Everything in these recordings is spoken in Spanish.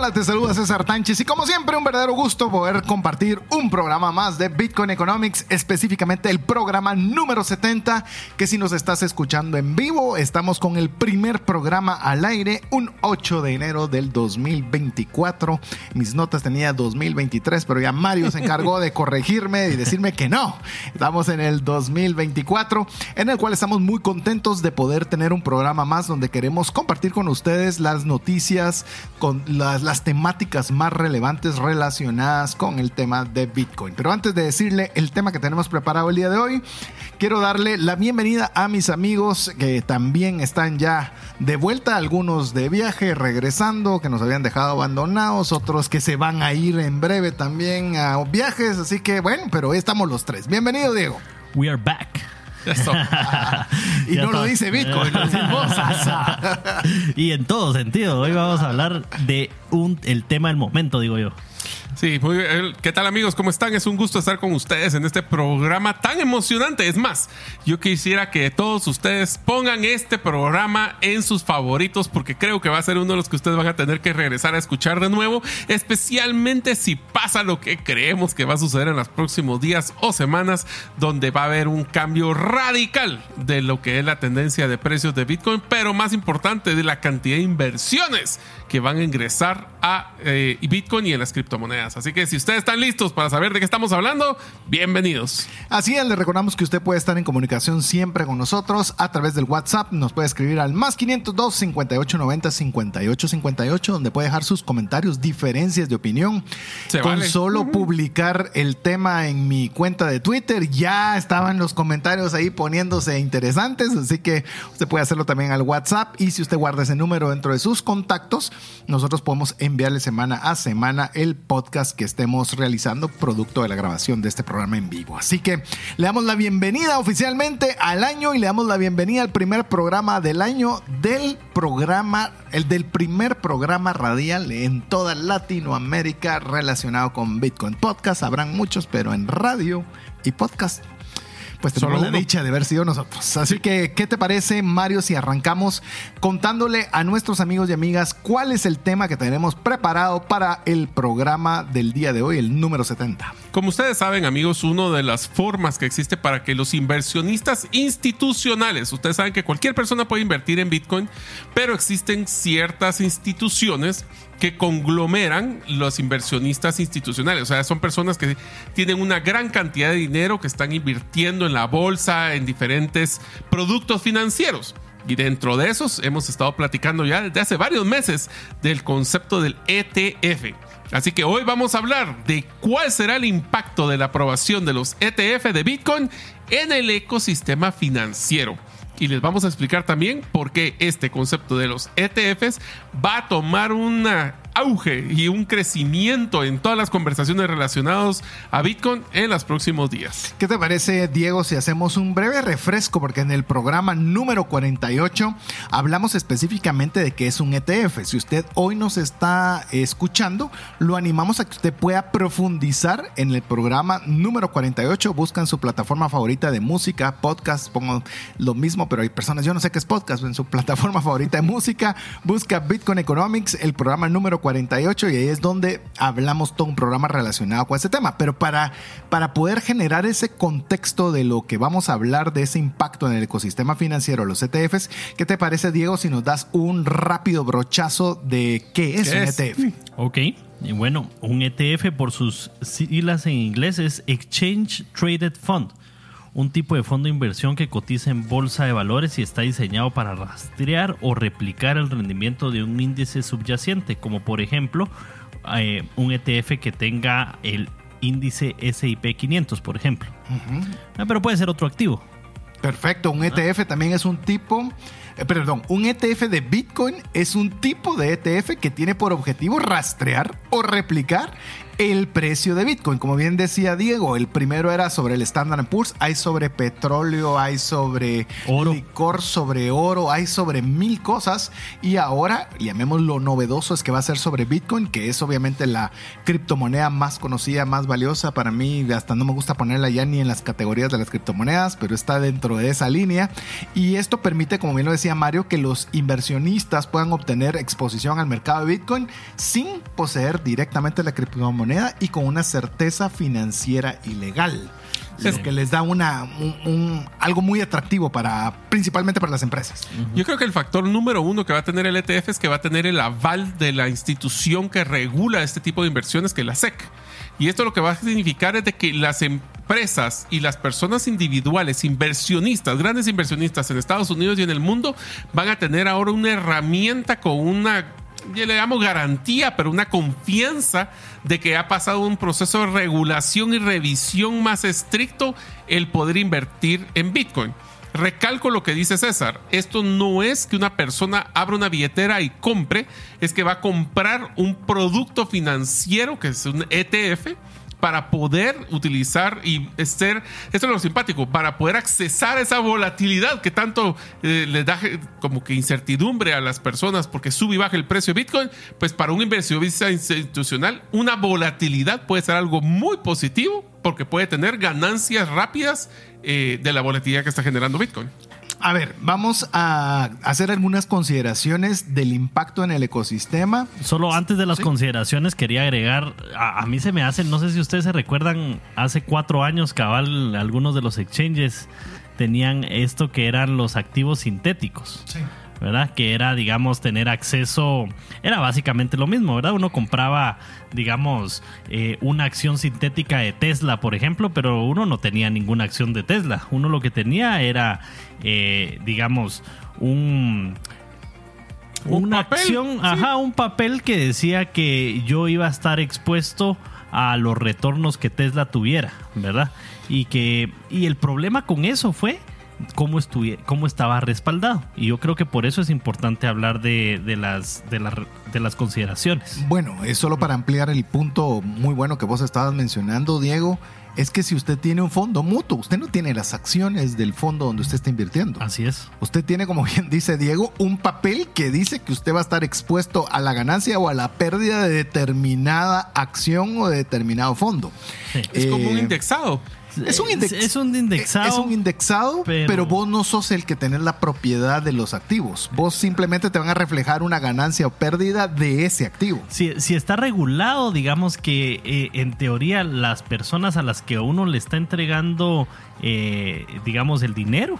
Hola, te saluda César Tánchez y como siempre un verdadero gusto poder compartir un programa más de Bitcoin Economics, específicamente el programa número 70, que si nos estás escuchando en vivo, estamos con el primer programa al aire, un 8 de enero del 2024. Mis notas tenía 2023, pero ya Mario se encargó de corregirme y decirme que no. Estamos en el 2024, en el cual estamos muy contentos de poder tener un programa más donde queremos compartir con ustedes las noticias, con la las, temáticas más relevantes relacionadas con el tema de Bitcoin. Pero antes de decirle el tema que tenemos preparado el día de hoy, quiero darle la bienvenida a mis amigos que también están ya de vuelta, algunos de viaje, regresando, que nos habían dejado abandonados, otros que se van a ir en breve también a viajes. Así que bueno, pero estamos los tres. Bienvenido, Diego. We are back. y no lo dice Bitcoin, lo y en todo sentido, hoy vamos a hablar de un, el tema del momento, digo yo. Sí, muy bien. ¿Qué tal amigos? ¿Cómo están? Es un gusto estar con ustedes en este programa tan emocionante. Es más, yo quisiera que todos ustedes pongan este programa en sus favoritos porque creo que va a ser uno de los que ustedes van a tener que regresar a escuchar de nuevo, especialmente si pasa lo que creemos que va a suceder en los próximos días o semanas, donde va a haber un cambio radical de lo que es la tendencia de precios de Bitcoin, pero más importante de la cantidad de inversiones que van a ingresar a eh, Bitcoin y en las criptomonedas. Así que si ustedes están listos para saber de qué estamos hablando, bienvenidos. Así es, le recordamos que usted puede estar en comunicación siempre con nosotros a través del WhatsApp. Nos puede escribir al más 502 5890 5858, donde puede dejar sus comentarios, diferencias de opinión. con solo publicar el tema en mi cuenta de Twitter, ya estaban los comentarios ahí poniéndose interesantes. Así que usted puede hacerlo también al WhatsApp. Y si usted guarda ese número dentro de sus contactos, nosotros podemos enviarle semana a semana el podcast que estemos realizando producto de la grabación de este programa en vivo. Así que le damos la bienvenida oficialmente al año y le damos la bienvenida al primer programa del año del programa, el del primer programa radial en toda Latinoamérica relacionado con Bitcoin Podcast. Habrán muchos, pero en radio y podcast pues tenemos la dicha de haber sido nosotros. Así que, ¿qué te parece, Mario, si arrancamos contándole a nuestros amigos y amigas cuál es el tema que tenemos preparado para el programa del día de hoy, el número 70? Como ustedes saben, amigos, una de las formas que existe para que los inversionistas institucionales, ustedes saben que cualquier persona puede invertir en Bitcoin, pero existen ciertas instituciones que conglomeran los inversionistas institucionales. O sea, son personas que tienen una gran cantidad de dinero que están invirtiendo en la bolsa, en diferentes productos financieros. Y dentro de esos hemos estado platicando ya desde hace varios meses del concepto del ETF. Así que hoy vamos a hablar de cuál será el impacto de la aprobación de los ETF de Bitcoin en el ecosistema financiero y les vamos a explicar también por qué este concepto de los ETFs va a tomar una auge y un crecimiento en todas las conversaciones relacionadas a Bitcoin en los próximos días. ¿Qué te parece, Diego, si hacemos un breve refresco? Porque en el programa número 48 hablamos específicamente de qué es un ETF. Si usted hoy nos está escuchando, lo animamos a que usted pueda profundizar en el programa número 48. Buscan su plataforma favorita de música, podcast, pongo lo mismo, pero hay personas, yo no sé qué es podcast, en su plataforma favorita de música, busca Bitcoin Economics, el programa número 48 y ahí es donde hablamos todo un programa relacionado con ese tema. Pero para, para poder generar ese contexto de lo que vamos a hablar de ese impacto en el ecosistema financiero, los ETFs, ¿qué te parece, Diego, si nos das un rápido brochazo de qué es un ETF? Ok. Y bueno, un ETF por sus siglas en inglés es Exchange Traded Fund un tipo de fondo de inversión que cotiza en bolsa de valores y está diseñado para rastrear o replicar el rendimiento de un índice subyacente, como por ejemplo eh, un ETF que tenga el índice SIP 500, por ejemplo. Ah, pero puede ser otro activo. Perfecto, un ETF también es un tipo eh, perdón, un ETF de Bitcoin es un tipo de ETF que tiene por objetivo rastrear o replicar el precio de Bitcoin. Como bien decía Diego, el primero era sobre el Standard Poor's, hay sobre petróleo, hay sobre Oro. licor, sobre oro, hay sobre mil cosas. Y ahora, llamemos lo novedoso, es que va a ser sobre Bitcoin, que es obviamente la criptomoneda más conocida, más valiosa para mí. Hasta no me gusta ponerla ya ni en las categorías de las criptomonedas, pero está dentro de esa línea. Y esto permite, como bien lo decía Mario, que los inversionistas puedan obtener exposición al mercado de Bitcoin sin poseer directamente la criptomoneda y con una certeza financiera y legal. Es- Lo que les da una, un- un- algo muy atractivo para, principalmente para las empresas. Yo creo que el factor número uno que va a tener el ETF es que va a tener el aval de la institución que regula este tipo de inversiones, que es la SEC. Y esto lo que va a significar es de que las empresas y las personas individuales, inversionistas, grandes inversionistas en Estados Unidos y en el mundo, van a tener ahora una herramienta con una, le llamo garantía, pero una confianza de que ha pasado un proceso de regulación y revisión más estricto el poder invertir en Bitcoin. Recalco lo que dice César. Esto no es que una persona abra una billetera y compre, es que va a comprar un producto financiero que es un ETF para poder utilizar y ser, esto es lo simpático, para poder accesar esa volatilidad que tanto eh, le da eh, como que incertidumbre a las personas porque sube y baja el precio de Bitcoin, pues para un inversionista institucional una volatilidad puede ser algo muy positivo porque puede tener ganancias rápidas eh, de la volatilidad que está generando Bitcoin. A ver, vamos a hacer algunas consideraciones del impacto en el ecosistema. Solo antes de las Sí. consideraciones quería agregar, a, a mí se me hace, no sé si ustedes se recuerdan, hace cuatro años cabal algunos de los exchanges tenían esto que eran los activos sintéticos. ¿Verdad? Que era, digamos, tener acceso, era básicamente lo mismo, ¿verdad? Uno compraba, digamos, eh, una acción sintética de Tesla, por ejemplo, pero uno no tenía ninguna acción de Tesla. Uno lo que tenía era, eh, digamos, un... Un una papel, acción, sí. ajá, un papel que decía que yo iba a estar expuesto a los retornos que Tesla tuviera, ¿verdad? Y que y el problema con eso fue cómo, cómo estaba respaldado. Y yo creo que por eso es importante hablar de, de las, de, las, de las consideraciones. Bueno, es solo para ampliar el punto muy bueno que vos estabas mencionando, Diego. Es que si usted tiene un fondo mutuo, usted no tiene las acciones del fondo donde usted está invirtiendo. Así es. Usted tiene, como bien dice Diego, un papel que dice que usted va a estar expuesto a la ganancia o a la pérdida de determinada acción o de determinado fondo. Sí. Es como un Eh, indexado. Es un, index- Es un indexado. Es un indexado, pero, pero- vos no sos el que tenés la propiedad de los activos. Vos simplemente te van a reflejar una ganancia o pérdida de ese activo. Si, si está regulado, digamos que eh, en teoría las personas a las que uno le está entregando, eh, digamos, el dinero,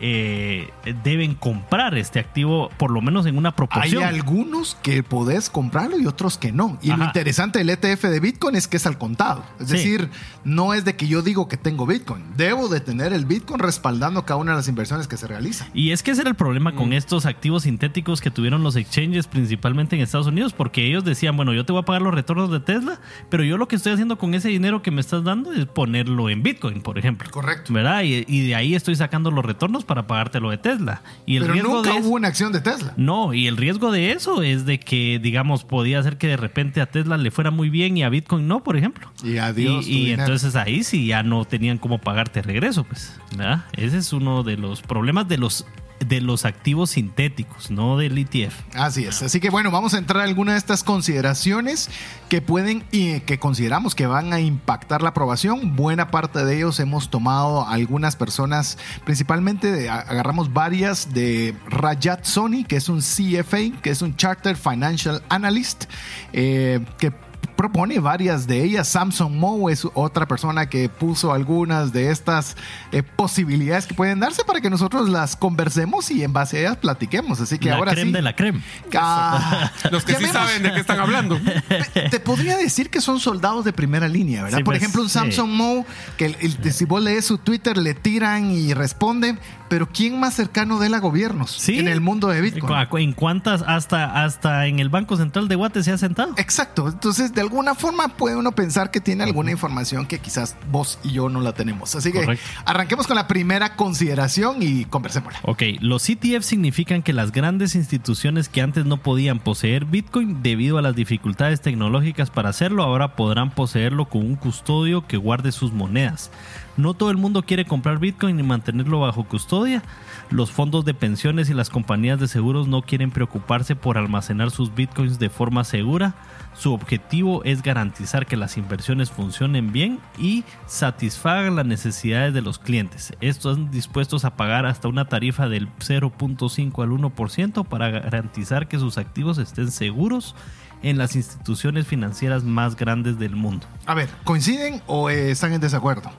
eh, deben comprar este activo por lo menos en una Hay proporción. algunos que podés comprarlo y otros que no. Y lo interesante del ETF de Bitcoin es que es al contado. Es Sí. decir, no es de que yo digo que tengo Bitcoin. Debo de tener el Bitcoin respaldando cada una de las inversiones que se realizan. Y es que ese era el problema Mm. con estos activos sintéticos que tuvieron los exchanges, principalmente en Estados Unidos, porque ellos decían, bueno, yo te voy a pagar los retornos de Tesla, pero yo lo que estoy haciendo con ese dinero que me estás dando es ponerlo en Bitcoin, por ejemplo. Correcto. ¿Verdad? Y, y de ahí estoy sacando los retornos para pagarte lo de Tesla. Y el Pero riesgo nunca de eso- hubo una acción de Tesla. No, y el riesgo de eso es de que, digamos, podía ser que de repente a Tesla le fuera muy bien y a Bitcoin no, por ejemplo. Y adiós tu Y, y entonces ahí sí ya no tenían cómo pagarte regreso, pues. ¿verdad? Ese es uno de los problemas de los de los activos sintéticos, no del ETF. Así es. Así que bueno, vamos a entrar a alguna de estas consideraciones que pueden y que consideramos que van a impactar la aprobación. Buena parte de ellos hemos tomado algunas personas, principalmente de- agarramos varias de Rajat Soni, que es un CFA, que es un Chartered Financial Analyst, eh, que propone varias de ellas. Samson Moe es otra persona que puso algunas de estas eh, posibilidades que pueden darse para que nosotros las conversemos y en base a ellas platiquemos. Así que la ahora creme sí. de la creme. Ah, Los que sí saben de qué están hablando. Te, te podría decir que son soldados de primera línea, ¿verdad? Sí, Por pues, ejemplo, un sí. Samsung Mo, que el- el- si vos lees su Twitter le tiran y responden, pero ¿quién más cercano de él a gobiernos Sí. en el mundo de Bitcoin? ¿En cuántas hasta, hasta en el Banco Central de Guate se ha sentado? Exacto, entonces de alguna alguna forma puede uno pensar que tiene alguna información que quizás vos y yo no la tenemos. Así que Correcto. arranquemos con la primera consideración y conversémosla. Ok, los ETF significan que las grandes instituciones que antes no podían poseer Bitcoin debido a las dificultades tecnológicas para hacerlo, ahora podrán poseerlo con un custodio que guarde sus monedas. No todo el mundo quiere comprar Bitcoin y mantenerlo bajo custodia. Los fondos de pensiones y las compañías de seguros no quieren preocuparse por almacenar sus Bitcoins de forma segura. Su objetivo es garantizar que las inversiones funcionen bien y satisfagan las necesidades de los clientes. Estos están dispuestos a pagar hasta una tarifa del 0.5 al 1% para garantizar que sus activos estén seguros en las instituciones financieras más grandes del mundo. A ver, ¿coinciden o eh, están en desacuerdo?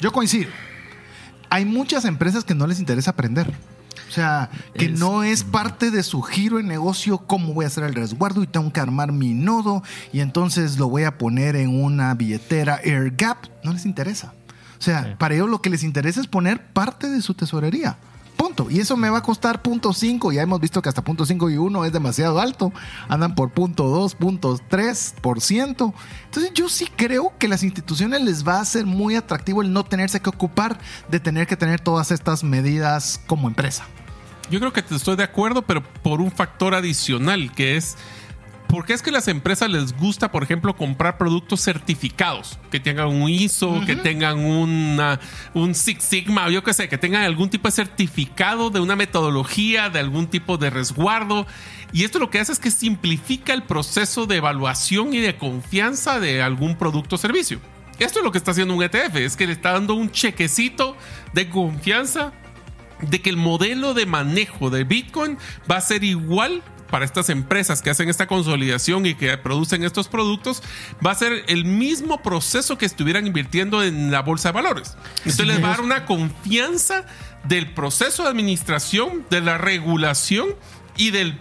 Yo coincido. Hay muchas empresas que no les interesa aprender. O sea, que Es- no es parte de su giro en negocio cómo voy a hacer el resguardo y tengo que armar mi nodo y entonces lo voy a poner en una billetera AirGap. No les interesa. O sea, Sí. para ellos lo que les interesa es poner parte de su tesorería. Punto. Y eso me va a costar punto 5. Ya hemos visto que hasta punto 5 y 1 es demasiado alto. Andan por punto 2, punto 3 por ciento. Entonces yo sí creo que las instituciones les va a ser muy atractivo el no tenerse que ocupar de tener que tener todas estas medidas como empresa. Yo creo que te estoy de acuerdo, pero por un factor adicional, que es ¿Por qué es que las empresas les gusta, por ejemplo, comprar productos certificados? Que tengan un ISO, que tengan una, un Six Sigma, yo qué sé, que tengan algún tipo de certificado de una metodología, de algún tipo de resguardo. Y esto lo que hace es que simplifica el proceso de evaluación y de confianza de algún producto o servicio. Esto es lo que está haciendo un ETF, es que le está dando un chequecito de confianza de que el modelo de manejo de Bitcoin va a ser igual para estas empresas que hacen esta consolidación y que producen estos productos, va a ser el mismo proceso que estuvieran invirtiendo en la bolsa de valores. Entonces les va a dar una confianza del proceso de administración, de la regulación y del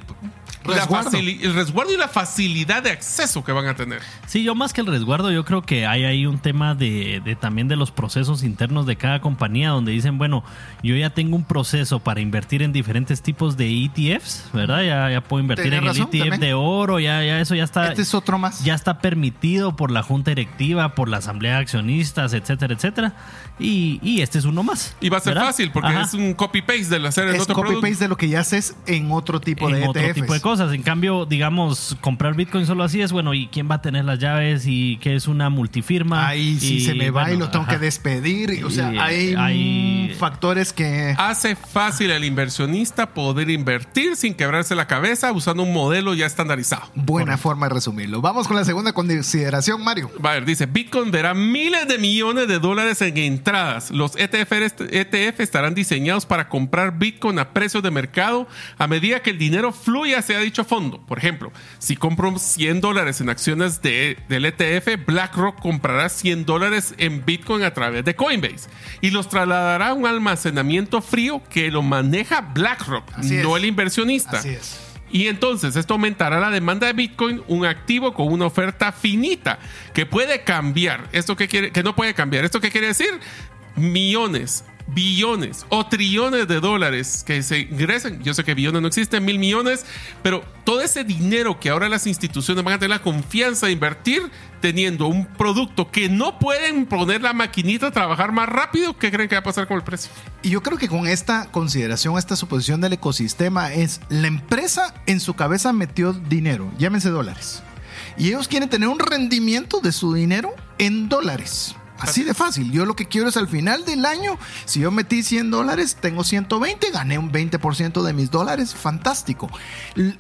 Resguardo. el resguardo y la facilidad de acceso que van a tener. Sí, yo más que el resguardo, yo creo que hay ahí un tema de, de también de los procesos internos de cada compañía, donde dicen, bueno, yo ya tengo un proceso para invertir en diferentes tipos de ETFs, ¿verdad? Ya, ya puedo invertir en el razón, ETF también. de oro, ya, ya eso ya está. Este es otro más. Ya está permitido por la junta directiva, por la asamblea de accionistas, etcétera, etcétera. Y, y este es uno más. Y va a ser ¿verdad? fácil porque Ajá. es un copy-paste de hacer en es otro producto. copy-paste de lo que ya haces en otro tipo en de E otro ETFs. tipo de cosas. En cambio, digamos, comprar Bitcoin solo así es bueno. ¿Y quién va a tener las llaves? ¿Y qué es una multifirma? Ahí si Y, se me va y bueno, lo tengo ajá. que despedir. y, O sea, Y, hay, hay- factores que... Hace fácil al inversionista poder invertir sin quebrarse la cabeza usando un modelo ya estandarizado. Buena forma de resumirlo. Vamos con la segunda consideración, Mario. Va a ver, dice, Bitcoin verá miles de millones de dólares en entradas. Los ETF, ETF estarán diseñados para comprar Bitcoin a precios de mercado a medida que el dinero fluya hacia dicho fondo. Por ejemplo, si compro 100 dólares en acciones de, del ETF, BlackRock comprará 100 dólares en Bitcoin a través de Coinbase y los trasladará a un almacenamiento frío que lo maneja BlackRock, Así no es. el inversionista. Así es. Y entonces esto aumentará la demanda de Bitcoin, un activo con una oferta finita que puede cambiar. ¿Esto qué quiere? Que no puede cambiar. ¿Esto qué quiere decir? Millones, billones o trillones de dólares que se ingresen. Yo sé que billones no existen, mil millones, pero todo ese dinero que ahora las instituciones van a tener la confianza de invertir teniendo un producto que no pueden poner la maquinita a trabajar más rápido, ¿qué creen que va a pasar con el precio? Y yo creo que con esta consideración, esta suposición del ecosistema es la empresa en su cabeza metió dinero, llámense dólares. Y ellos quieren tener un rendimiento de su dinero en dólares. Así de fácil. Yo lo que quiero es al final del año, si yo metí 100 dólares, tengo 120, gané un 20% de mis dólares. Fantástico.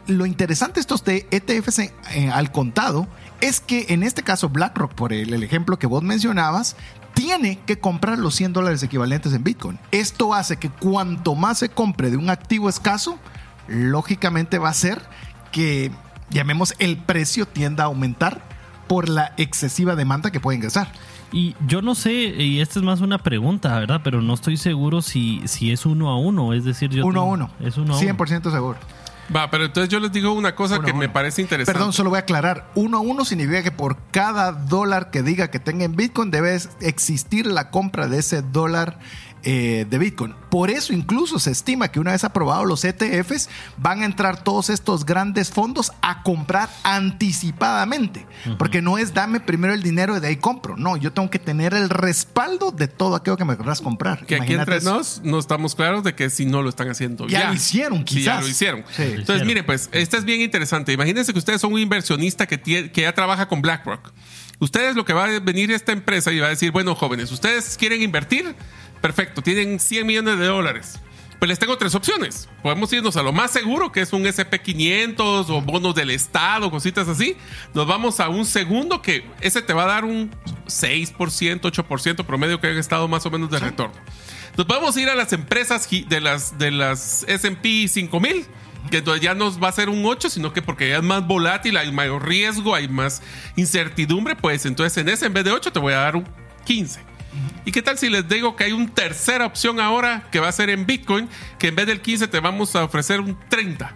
Lo interesante de estos ETFs en- eh, al contado es que en este caso BlackRock, por el, el ejemplo que vos mencionabas, tiene que comprar los 100 dólares equivalentes en Bitcoin. Esto hace que cuanto más se compre de un activo escaso, lógicamente va a ser que, llamemos, el precio tienda a aumentar por la excesiva demanda que puede ingresar. Y yo no sé, y esta es más una pregunta, ¿verdad? Pero no estoy seguro si, si es uno a uno. Es decir, yo uno a tengo- uno. Es uno a uno. 100% seguro. Va, pero entonces yo les digo una cosa Uno que a me parece interesante. Perdón, solo voy a aclarar. Uno a uno significa que por cada dólar que diga que tenga en Bitcoin debe existir la compra de ese dólar eh, de Bitcoin. Por eso incluso se estima que una vez aprobados los ETFs, van a entrar todos estos grandes fondos a comprar anticipadamente. Porque no es dame primero el dinero y de ahí compro. No, yo tengo que tener el respaldo de todo aquello que me querrás comprar. Que aquí entre nos no estamos claros de que si no lo están haciendo Ya ya. lo hicieron, Sí, ya quizás. lo hicieron. Sí. Entonces, hicieron. mire, pues, esta es bien interesante. Imagínense que ustedes son un inversionista que, que ya trabaja con BlackRock. Ustedes lo que va a venir esta empresa y va a decir, bueno, jóvenes, ustedes quieren invertir, perfecto, tienen 100 millones de dólares. Pues les tengo tres opciones. Podemos irnos a lo más seguro, que es un SP500 o bonos del Estado, cositas así. Nos vamos a un segundo que ese te va a dar un 6%, 8% promedio que han estado más o menos de retorno. Nos podemos ir a las empresas de las, de las SP 5000, que entonces ya nos va a ser un 8, sino que porque ya es más volátil, hay mayor riesgo, hay más incertidumbre, pues entonces en ese en vez de 8 te voy a dar un 15. ¿Y qué tal si les digo que hay una tercera opción ahora que va a ser en Bitcoin, que en vez del 15 te vamos a ofrecer un 30?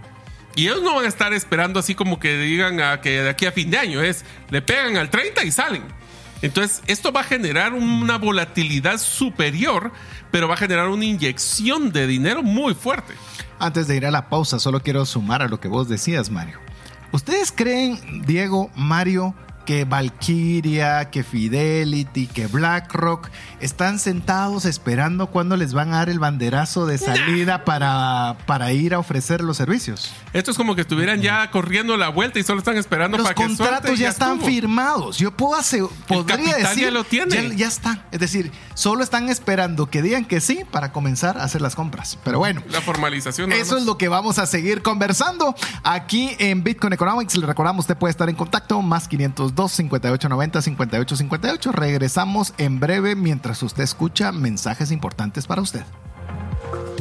Y ellos no van a estar esperando así como que digan que de aquí a fin de año es, le pegan al 30 y salen. Entonces, esto va a generar una volatilidad superior, pero va a generar una inyección de dinero muy fuerte. Antes de ir a la pausa, solo quiero sumar a lo que vos decías, Mario. ¿Ustedes creen, Diego, Mario, que Valkyria, que Fidelity, que BlackRock están sentados esperando cuándo les van a dar el banderazo de salida para, para ir a ofrecer los servicios? Esto es como que estuvieran ya corriendo la vuelta y solo están esperando Los para que suelte contratos ya están estuvo. firmados. Yo puedo hacer, podría decir, ya lo tiene. Ya, ya está. Es decir, solo están esperando que digan que sí para comenzar a hacer las compras. Pero bueno. La formalización. Eso más. es lo que vamos a seguir conversando aquí en Bitcoin Economics. Le recordamos, usted puede estar en contacto más 502 5890 5858. Regresamos en breve mientras usted escucha mensajes importantes para usted.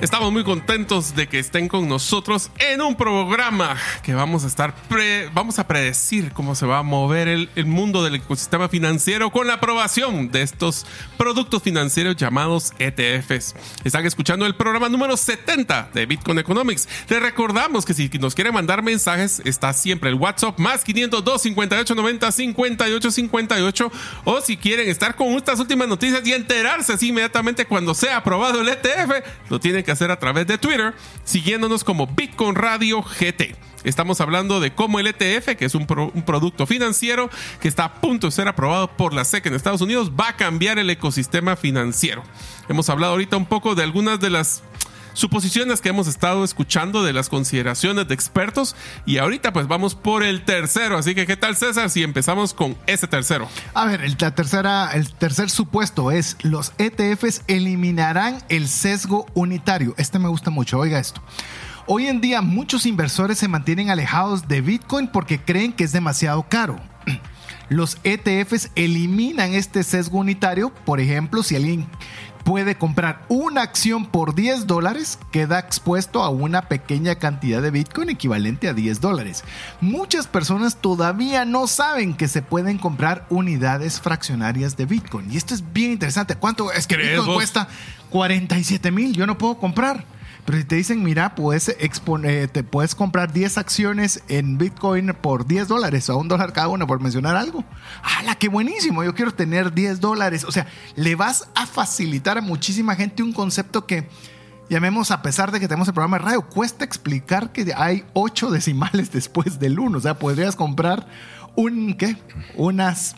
Estamos muy contentos de que estén con nosotros en un programa que vamos a estar pre- vamos a predecir cómo se va a mover el, el mundo del ecosistema financiero con la aprobación de estos productos financieros llamados ETFs. Están escuchando el programa número 70 de Bitcoin Economics. Les recordamos que si nos quieren mandar mensajes está siempre el WhatsApp más 502 58 90 58 58 o si quieren estar con estas últimas noticias y enterarse así inmediatamente cuando sea aprobado el ETF, lo tienen que hacer a través de Twitter, siguiéndonos como Bitcoin Radio GT. Estamos hablando de cómo el ETF, que es un, un producto financiero que está a punto de ser aprobado por la SEC en Estados Unidos, va a cambiar el ecosistema financiero. Hemos hablado ahorita un poco de algunas de las suposiciones que hemos estado escuchando de las consideraciones de expertos y ahorita pues vamos por el tercero. Así que, ¿qué tal César si empezamos con ese tercero? A ver, el, la tercera, el tercer supuesto es los ETFs eliminarán el sesgo unitario. Este me gusta mucho, oiga esto. Hoy en día muchos inversores se mantienen alejados de Bitcoin porque creen que es demasiado caro. Los ETFs eliminan este sesgo unitario. Por ejemplo, si alguien puede comprar una acción por 10 dólares, queda expuesto a una pequeña cantidad de Bitcoin equivalente a 10 dólares. Muchas personas todavía no saben que se pueden comprar unidades fraccionarias de Bitcoin. Y esto es bien interesante. ¿Cuánto es que ¿Crees Bitcoin vos? cuesta? 47 mil. Yo no puedo comprar. Pero si te dicen, mira, puedes expon- eh, te puedes comprar 10 acciones en Bitcoin por 10 dólares o a un dólar cada una, por mencionar algo. ¡Hala, qué buenísimo! Yo quiero tener 10 dólares. O sea, le vas a facilitar a muchísima gente un concepto que, llamemos, a pesar de que tenemos el programa de radio, cuesta explicar que hay 8 decimales después del 1. O sea, podrías comprar un, ¿qué? Unas,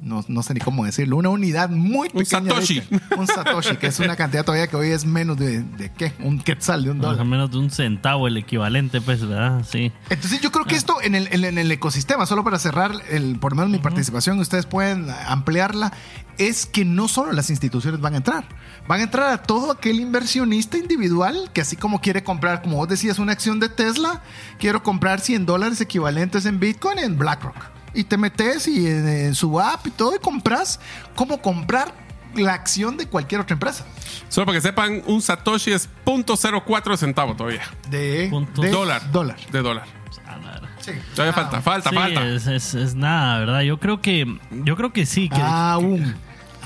no, no sé ni cómo decirlo, una unidad muy Un pequeña. de satoshi. Un satoshi, que es una cantidad todavía que hoy es menos de, de ¿qué? Un quetzal de un o dólar. menos de un centavo el equivalente, pues, ¿verdad? Sí. Entonces yo creo que esto en el, en, en el ecosistema, solo para cerrar el, por lo menos mi participación, ustedes pueden ampliarla, es que no solo las instituciones van a entrar, van a entrar a todo aquel inversionista individual que así como quiere comprar, como vos decías, una acción de Tesla, quiero comprar 100 dólares equivalentes en Bitcoin en BlackRock. Y te metes y en, en su app y todo y compras, como comprar la acción de cualquier otra empresa. Solo para que sepan, un Satoshi es 0.04 centavo todavía. De, de Dólar. Dólar. De dólar. Sí. Todavía Ah, falta, falta, Sí, falta. Es, es- es nada, ¿verdad? Yo creo que, yo creo que sí. Que, Aún.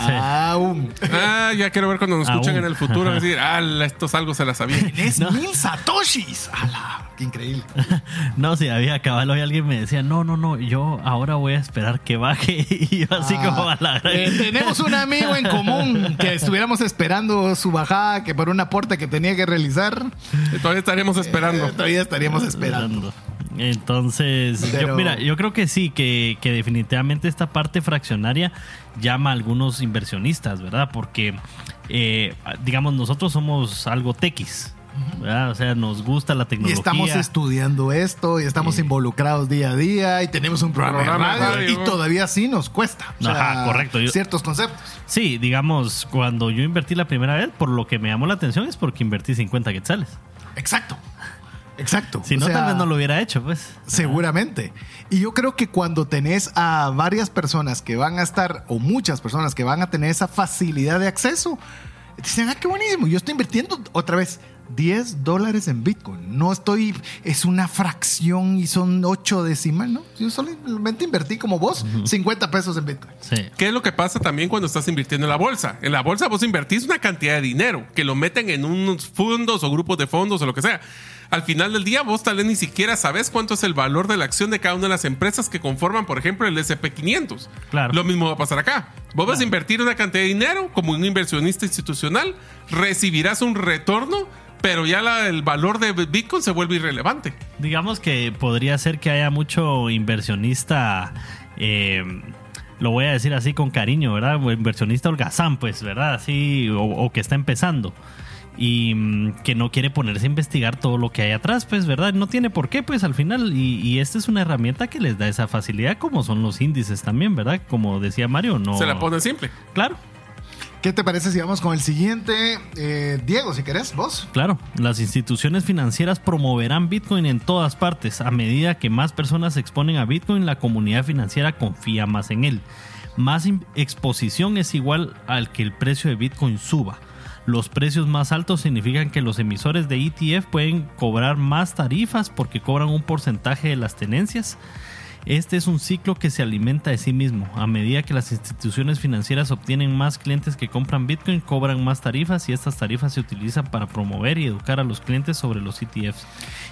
Sí. Aún. Ah, ya quiero ver cuando nos escuchen Aún. en el futuro decir, ah, esto es algo se la sabía. Es mil satoshis. ¡Hala! ¡Qué increíble! No, si había cabal hoy alguien me decía, no, no, no, yo ahora voy a esperar que baje. Y yo así como a la gran- Eh, tenemos un amigo en común que estuviéramos esperando su bajada, que por un aporte que tenía que realizar, Y todavía estaríamos esperando. eh, todavía estaríamos esperando. Entonces, Pero- yo, mira, yo creo que sí, que, que definitivamente esta parte fraccionaria llama a algunos inversionistas, ¿verdad? Porque, eh, digamos, nosotros somos algo tequis, ¿verdad? O sea, nos gusta la Y tecnología. estamos estudiando esto y estamos involucrados día a día y tenemos un programa, Programa de de radio, radio. y todavía sí nos cuesta. O sea, Ajá, correcto. Yo- Ciertos conceptos. Sí, digamos, cuando yo invertí la primera vez, por lo que me llamó la atención es porque invertí 50 quetzales. Exacto. Exacto. Si O no, sea, tal vez no lo hubiera hecho, pues. Seguramente. Y yo creo que cuando tenés a varias personas que van a estar, o muchas personas que van a tener esa facilidad de acceso, dicen, ah, qué buenísimo, yo estoy invirtiendo otra vez 10 dólares en Bitcoin. No estoy, es una fracción y son 8 decimal, ¿no? Yo solamente invertí como vos 50 pesos en Bitcoin. Sí. ¿Qué es lo que pasa también cuando estás invirtiendo en la bolsa? En la bolsa vos invertís una cantidad de dinero que lo meten en unos fondos o grupos de fondos o lo que sea. Al final del día vos tal vez ni siquiera sabes cuánto es el valor de la acción de cada una de las empresas que conforman, por ejemplo, el SP500. Claro. Lo mismo va a pasar acá. Vos vas a invertir una cantidad de dinero como un inversionista institucional, recibirás un retorno, pero ya la- el valor de Bitcoin se vuelve irrelevante. Digamos que podría ser que haya mucho inversionista, eh, lo voy a decir así con cariño, ¿verdad? O Inversionista holgazán, pues, ¿verdad? Así, o, o que está empezando. Y mm, que no quiere ponerse a investigar todo lo que hay atrás, pues, ¿verdad? No tiene por qué, pues, al final. Y, y esta es una herramienta que les da esa facilidad, como son los índices también, ¿verdad? Como decía Mario, no. Se la pone simple. Claro, ¿Qué te parece si vamos con el siguiente? Eh, Diego, si querés, vos. Claro, las instituciones financieras promoverán Bitcoin en todas partes. A medida que más personas se exponen a Bitcoin, la comunidad financiera confía más en él. Más exposición es igual al que el precio de Bitcoin suba. Los precios más altos significan que los emisores de ETF pueden cobrar más tarifas porque cobran un porcentaje de las tenencias. Este es un ciclo que se alimenta de sí mismo. A medida que las instituciones financieras obtienen más clientes que compran Bitcoin, cobran más tarifas y estas tarifas se utilizan para promover y educar a los clientes sobre los ETFs.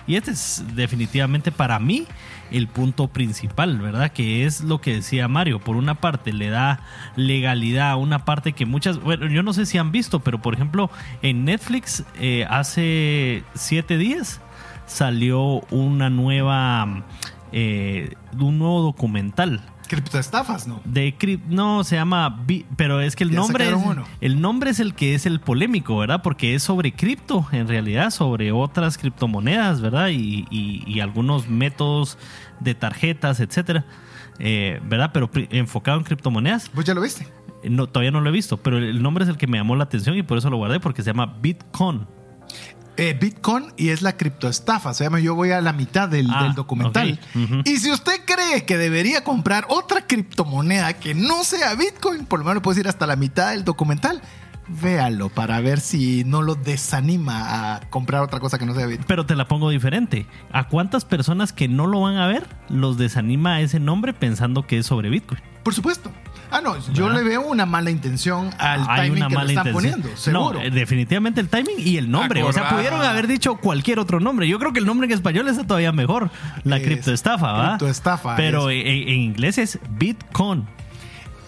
Y este es definitivamente para mí el punto principal, ¿verdad? Que es lo que decía Mario. Por una parte le da legalidad a una parte que muchas, bueno, yo no sé si han visto, pero por ejemplo en Netflix eh, hace siete días salió una nueva, eh, un nuevo documental. Criptoestafas, ¿no? de no se llama Bi- pero es que el Ya nombre es, el nombre es el que es el polémico verdad porque es sobre cripto en realidad sobre otras criptomonedas verdad y, y- y algunos métodos de tarjetas etcétera Eh, verdad pero enfocado en criptomonedas. ¿Vos ya lo viste? no, todavía no lo he visto pero el nombre es el que me llamó la atención y por eso lo guardé porque se llama Bitcoin Eh, Bitcoin y es la criptoestafa. Se llama Yo voy a la mitad del, Ah, del documental. Y si usted cree que debería comprar otra criptomoneda que no sea Bitcoin, por lo menos puedes ir hasta la mitad del documental. Véalo para ver si no lo desanima a comprar otra cosa que no sea Bitcoin. Pero te la pongo diferente. ¿A cuántas personas que no lo van a ver los desanima ese nombre pensando que es sobre Bitcoin? Por supuesto. Ah, no, yo le veo una mala intención al Hay timing una que mala están intención. poniendo, seguro. No, eh, definitivamente el timing y el nombre. O sea, pudieron haber dicho cualquier otro nombre. Yo creo que el nombre en español está todavía mejor. La Es criptoestafa, ¿va? criptoestafa, Pero es. en, en inglés es Bitcoin.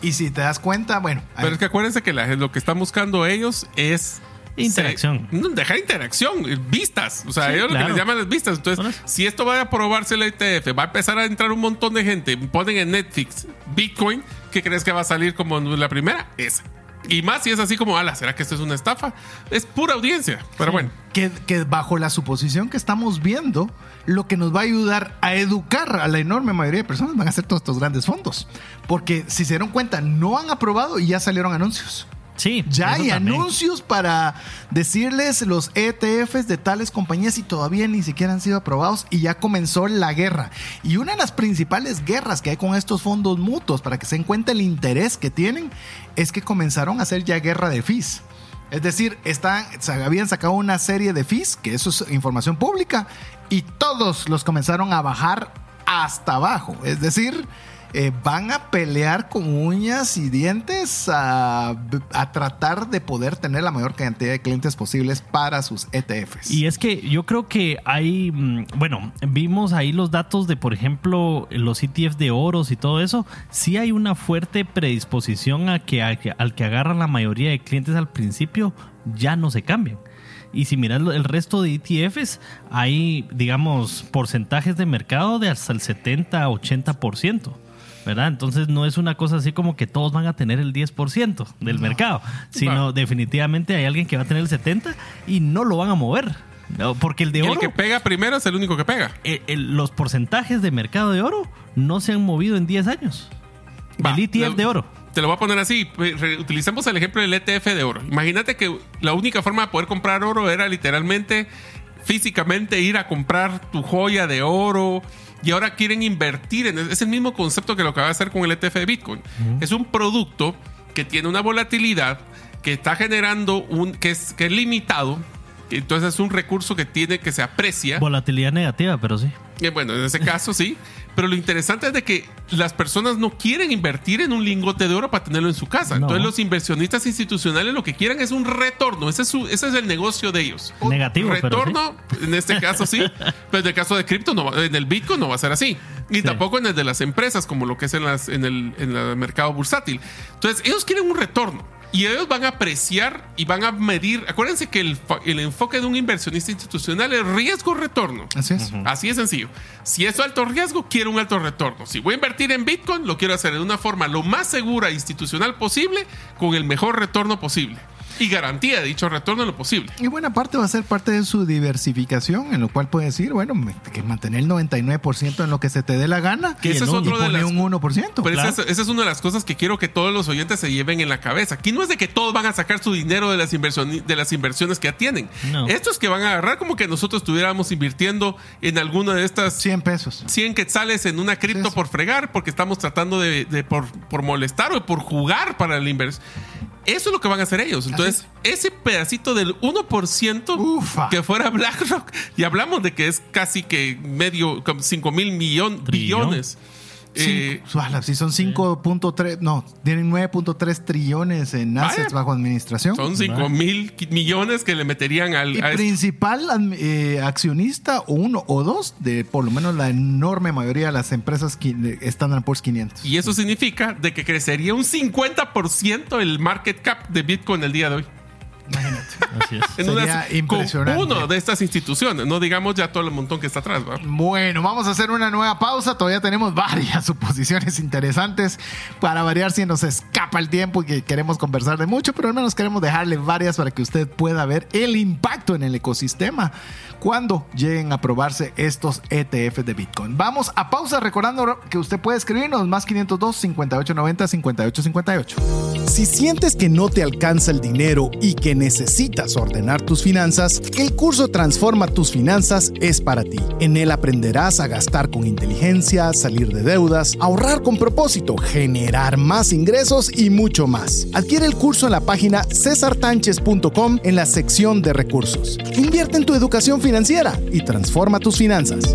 Y si te das cuenta, bueno, Pero ahí- es que acuérdense que la- lo que están buscando ellos es Interacción. se- dejar interacción, eh, vistas. O sea, Sí, ellos lo que les llaman es vistas. Entonces, si esto va a aprobarse la ETF, va a empezar a entrar un montón de gente. Ponen en Netflix Bitcoin. ¿Qué crees que va a salir como la primera? Esa. Y más si es así como, ala, ¿será que esto es una estafa? Es pura audiencia. Pero bueno. que, que bajo la suposición que estamos viendo, lo que nos va a ayudar a educar a la enorme mayoría de personas van a ser todos estos grandes fondos. Porque si se dieron cuenta, no han aprobado y ya salieron anuncios. Sí. Ya hay también. anuncios para decirles los ETFs de tales compañías y todavía ni siquiera han sido aprobados y ya comenzó la guerra. Y una de las principales guerras que hay con estos fondos mutuos, para que se den cuenta el interés que tienen, es que comenzaron a hacer ya guerra de fees. Es decir, están, se habían sacado una serie de fees, que eso es información pública, y todos los comenzaron a bajar hasta abajo. Es decir, eh, van a pelear con uñas y dientes a, a tratar de poder tener la mayor cantidad de clientes posibles para sus ETFs. Y es que yo creo que hay, mm, bueno, vimos ahí los datos de, por ejemplo, los ETF de oros y todo eso. Sí hay una fuerte predisposición a que, al que agarran la mayoría de clientes al principio ya no se cambian. Y si miras el resto de ETFs, hay, digamos, porcentajes de mercado de hasta el 70-80%. ¿Verdad? Entonces no es una cosa así como que todos van a tener el 10% del mercado, sino Va. definitivamente hay alguien que va a tener el 70% y no lo van a mover. No, Porque el de El oro, que pega primero es el único que pega. eh, el- los porcentajes de mercado de oro no se han movido en 10 años. Va, Del ETF de oro. Te lo voy a poner así. Utilicemos el ejemplo del ETF de oro. Imagínate que la única forma de poder comprar oro era literalmente físicamente ir a comprar tu joya de oro. Y ahora quieren invertir en es el mismo concepto que lo que va a hacer con el ETF de Bitcoin. Es un producto que tiene una volatilidad que está generando un que es, que es limitado. Entonces es un recurso que tiene que se aprecia. Volatilidad negativa, pero sí. Eh, Bueno, en ese caso sí. Pero lo interesante es de que las personas no quieren invertir en un lingote de oro para tenerlo en su casa. No. Entonces los inversionistas institucionales lo que quieren es un retorno. Ese es, su- ese es el negocio de ellos. Negativo, pero retorno, en este caso sí. Pero en el caso de cripto, no en el Bitcoin no va a ser así. Ni Sí. tampoco en el de las empresas, como lo que es en, las, en, el, en el mercado bursátil. Entonces ellos quieren un retorno. Y ellos van a apreciar y van a medir. Acuérdense que el, el enfoque de un inversionista institucional es riesgo-retorno. Así es. Así de sencillo. Si es alto riesgo, quiero un alto retorno. Si voy a invertir en Bitcoin, lo quiero hacer de una forma lo más segura e institucional posible, con el mejor retorno posible. Y garantía de dicho retorno en lo posible. Y buena parte va a ser parte de su diversificación, en lo cual puedes decir, bueno, que mantener el 99% en lo que se te dé la gana Que y, ese es y otro de las- un 1%. Pero claro. esa, es, esa es una de las cosas que quiero que todos los oyentes se lleven en la cabeza. Aquí no es de que todos van a sacar su dinero de las, inversioni- de las inversiones que ya tienen. No. Esto es que van a agarrar como que nosotros estuviéramos invirtiendo en alguna de estas 100 pesos. 100 quetzales en una cripto por fregar porque estamos tratando de, de por, por molestar o por jugar para el inversor. Eso es lo que van a hacer ellos. Entonces, ese pedacito del 1% Ufa. que fuera BlackRock, y hablamos de que es casi que medio, 5 mil Trillón. billones. Eh, si son 5.3, no, tienen 9.3 trillones en Vaya. assets bajo administración. son 5 mil millones que le meterían al. y a este- principal eh, accionista, o uno o dos, de por lo menos la enorme mayoría de las empresas Standard Poor's 500. y eso significa de que crecería un 50% el market cap de Bitcoin el día de hoy. Imagínate. Así es. En Sería una, impresionante. Con uno de estas instituciones, no digamos ya todo el montón que está atrás. ¿va? Bueno, vamos a hacer una nueva pausa. Todavía tenemos varias suposiciones interesantes. Para variar si nos escapa el tiempo y que queremos conversar de mucho, pero al menos queremos dejarle varias para que usted pueda ver el impacto en el ecosistema cuando lleguen a aprobarse estos ETFs de Bitcoin. Vamos a pausa recordando que usted puede escribirnos más 502 5890 5858. Si sientes que no te alcanza el dinero y que necesitas ordenar tus finanzas, el curso Transforma tus finanzas es para ti. En él aprenderás a gastar con inteligencia, salir de deudas, ahorrar con propósito, generar más ingresos y mucho más. Adquiere el curso en la página cesartanches.com en la sección de recursos. Invierte en tu educación financiera y transforma tus finanzas.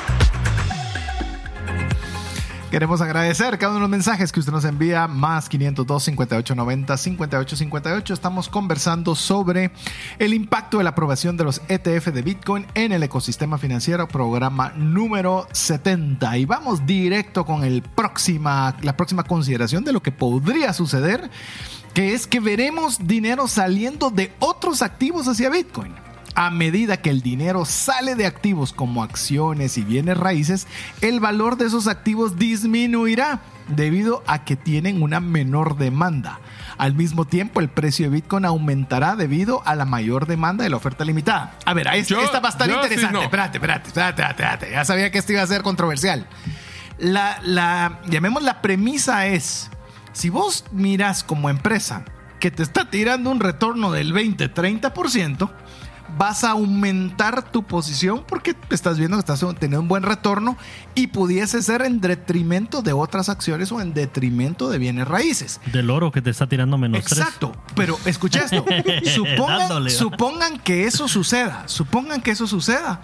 Queremos agradecer cada uno de los mensajes que usted nos envía, más 502 5890 5858. Estamos conversando sobre el impacto de la aprobación de los ETF de Bitcoin en el ecosistema financiero, programa número 70. Y vamos directo con el próxima, la próxima consideración de lo que podría suceder, que es que veremos dinero saliendo de otros activos hacia Bitcoin a medida que el dinero sale de activos como acciones y bienes raíces, el valor de esos activos disminuirá debido a que tienen una menor demanda. Al mismo tiempo, el precio de Bitcoin aumentará debido a la mayor demanda de la oferta limitada. A ver, ahí está bastante interesante. espérate, espérate, espérate, espérate, Ya sabía que esto iba a ser controversial. La, la, llamemos la premisa es, si vos miras como empresa que te está tirando un retorno del 20-30%, vas a aumentar tu posición porque estás viendo que estás teniendo un buen retorno y pudiese ser en detrimento de otras acciones o en detrimento de bienes raíces. Del oro que te está tirando menos Exacto, pero escucha esto. supongan, supongan que eso suceda, supongan que eso suceda.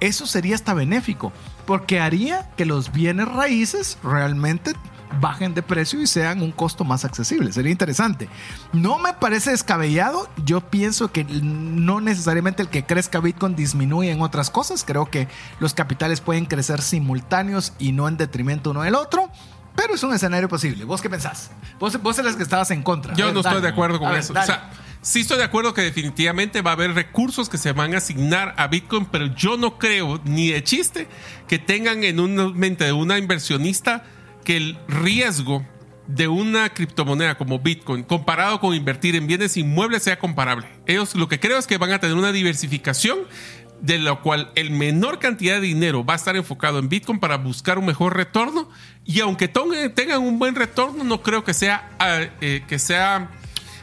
Eso sería hasta benéfico porque haría que los bienes raíces realmente bajen de precio y sean un costo más accesible. Sería interesante. No me parece descabellado. Yo pienso que no necesariamente el que crezca Bitcoin disminuye en otras cosas. Creo que los capitales pueden crecer simultáneos y no en detrimento uno del otro. Pero es un escenario posible. ¿Vos qué pensás? Vos, vos eres que estabas en contra. Yo no estoy de acuerdo con eso. O sea, sí estoy de acuerdo que definitivamente va a haber recursos que se van a asignar a Bitcoin, pero yo no creo ni de chiste que tengan en una mente de una inversionista que el riesgo de una criptomoneda como Bitcoin comparado con invertir en bienes inmuebles sea comparable. Ellos lo que creo es que van a tener una diversificación de lo cual el menor cantidad de dinero va a estar enfocado en Bitcoin para buscar un mejor retorno y aunque tengan un buen retorno no creo que sea, ah, eh, que sea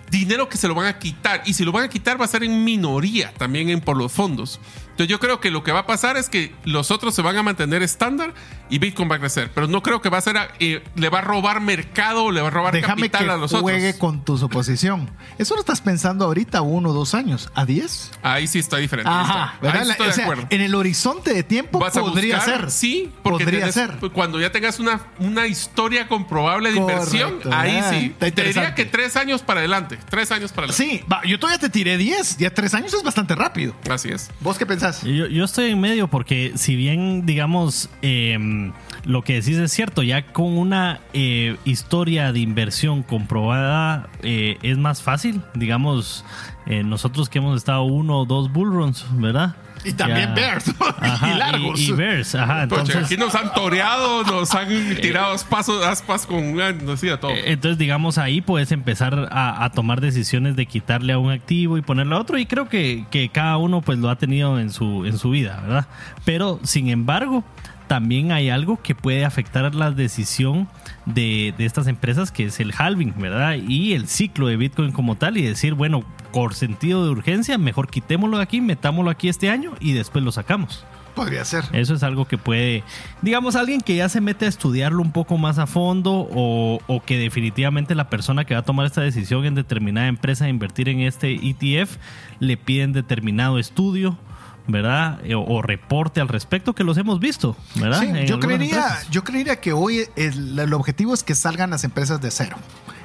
dinero que se lo van a quitar y si lo van a quitar va a ser en minoría también en por los fondos. Entonces yo creo que lo que va a pasar es que los otros se van a mantener estándar y Bitcoin va a crecer. Pero no creo que va a ser, eh, le va a robar mercado le va a robar capital a los juegue otros. con tu suposición. ¿Eso lo estás pensando ahorita, uno o dos años? ¿A diez? Ahí sí está diferente. Ajá. En el horizonte de tiempo podría ser. Sí, porque podría ser. Cuando ya tengas una, una historia comprobable de inversión, ahí ah, sí. Te diría que tres años para adelante. Tres años para adelante. Sí, yo todavía te tiré diez. Ya tres años es bastante rápido. Así es. ¿Vos qué pensás? Yo, estoy en medio porque si bien, digamos, em, lo que decís es cierto, ya con una eh, historia de inversión comprobada eh, es más fácil, digamos, eh, nosotros que hemos estado uno o dos bullruns, ¿verdad? Y también Bears. y largos. Y, Bears, ajá. Entonces, aquí nos han toreado, nos han tirado pasos, aspas con no sé, todo. Entonces, digamos, ahí puedes empezar a, tomar decisiones de quitarle a un activo y ponerle a otro. Y creo que, que cada uno pues lo ha tenido en su, en su vida, ¿verdad? Pero, sin embargo, también hay algo que puede afectar la decisión de, estas empresas, que es el halving, ¿verdad? Y el ciclo de Bitcoin como tal, y decir, bueno, por sentido de urgencia, mejor quitémoslo de aquí, metámoslo aquí este año y después lo sacamos. Podría ser. Eso es algo que puede, digamos, alguien que ya se mete a estudiarlo un poco más a fondo o, o, que definitivamente la persona que va a tomar esta decisión en determinada empresa de invertir en este ETF le piden determinado estudio ¿verdad? Eh, o, reporte al respecto que los hemos visto, ¿verdad? yo creería, yo creería que hoy el, objetivo es que salgan las empresas de cero.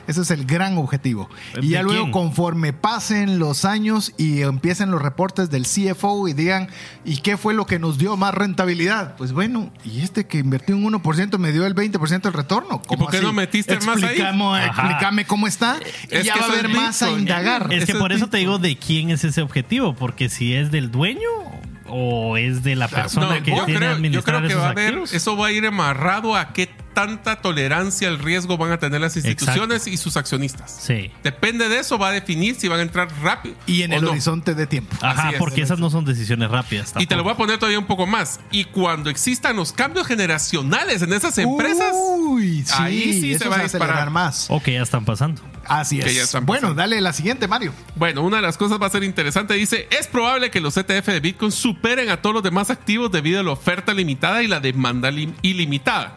Ese es el gran objetivo. ¿De Y ya luego, quién? conforme pasen los años y empiecen los reportes del CFO y digan, ¿y qué fue lo que nos dio más rentabilidad? Pues bueno, y este que invirtió un 1% me dio el 20% del retorno. ¿Cómo por qué así? no metiste más ahí? Explícame cómo está. Y Es ya que va a haber más a indagar. Es que Eso por es eso te digo de quién es ese objetivo, porque si es del dueño o es de la persona No, que yo, tiene creo, yo administrar creo que esos va a eso va a ir amarrado a qué tanta tolerancia al riesgo van a tener las instituciones y sus accionistas. Sí. Depende de eso, va a definir si van a entrar rápido. Y en o el no. horizonte de tiempo. Ajá, es. porque esas no son decisiones rápidas. Y te lo voy a poner todavía un poco más. Y cuando existan los cambios generacionales en esas empresas, Uy, sí, ahí sí se va a disparar. más. O que ya están pasando. Así Que ya es. están Bueno, pasando. dale la siguiente, Mario. Bueno, una de las cosas va a ser interesante. Dice, es probable que los ETF de Bitcoin superen a todos los demás activos debido a la oferta limitada y la demanda lim- ilimitada.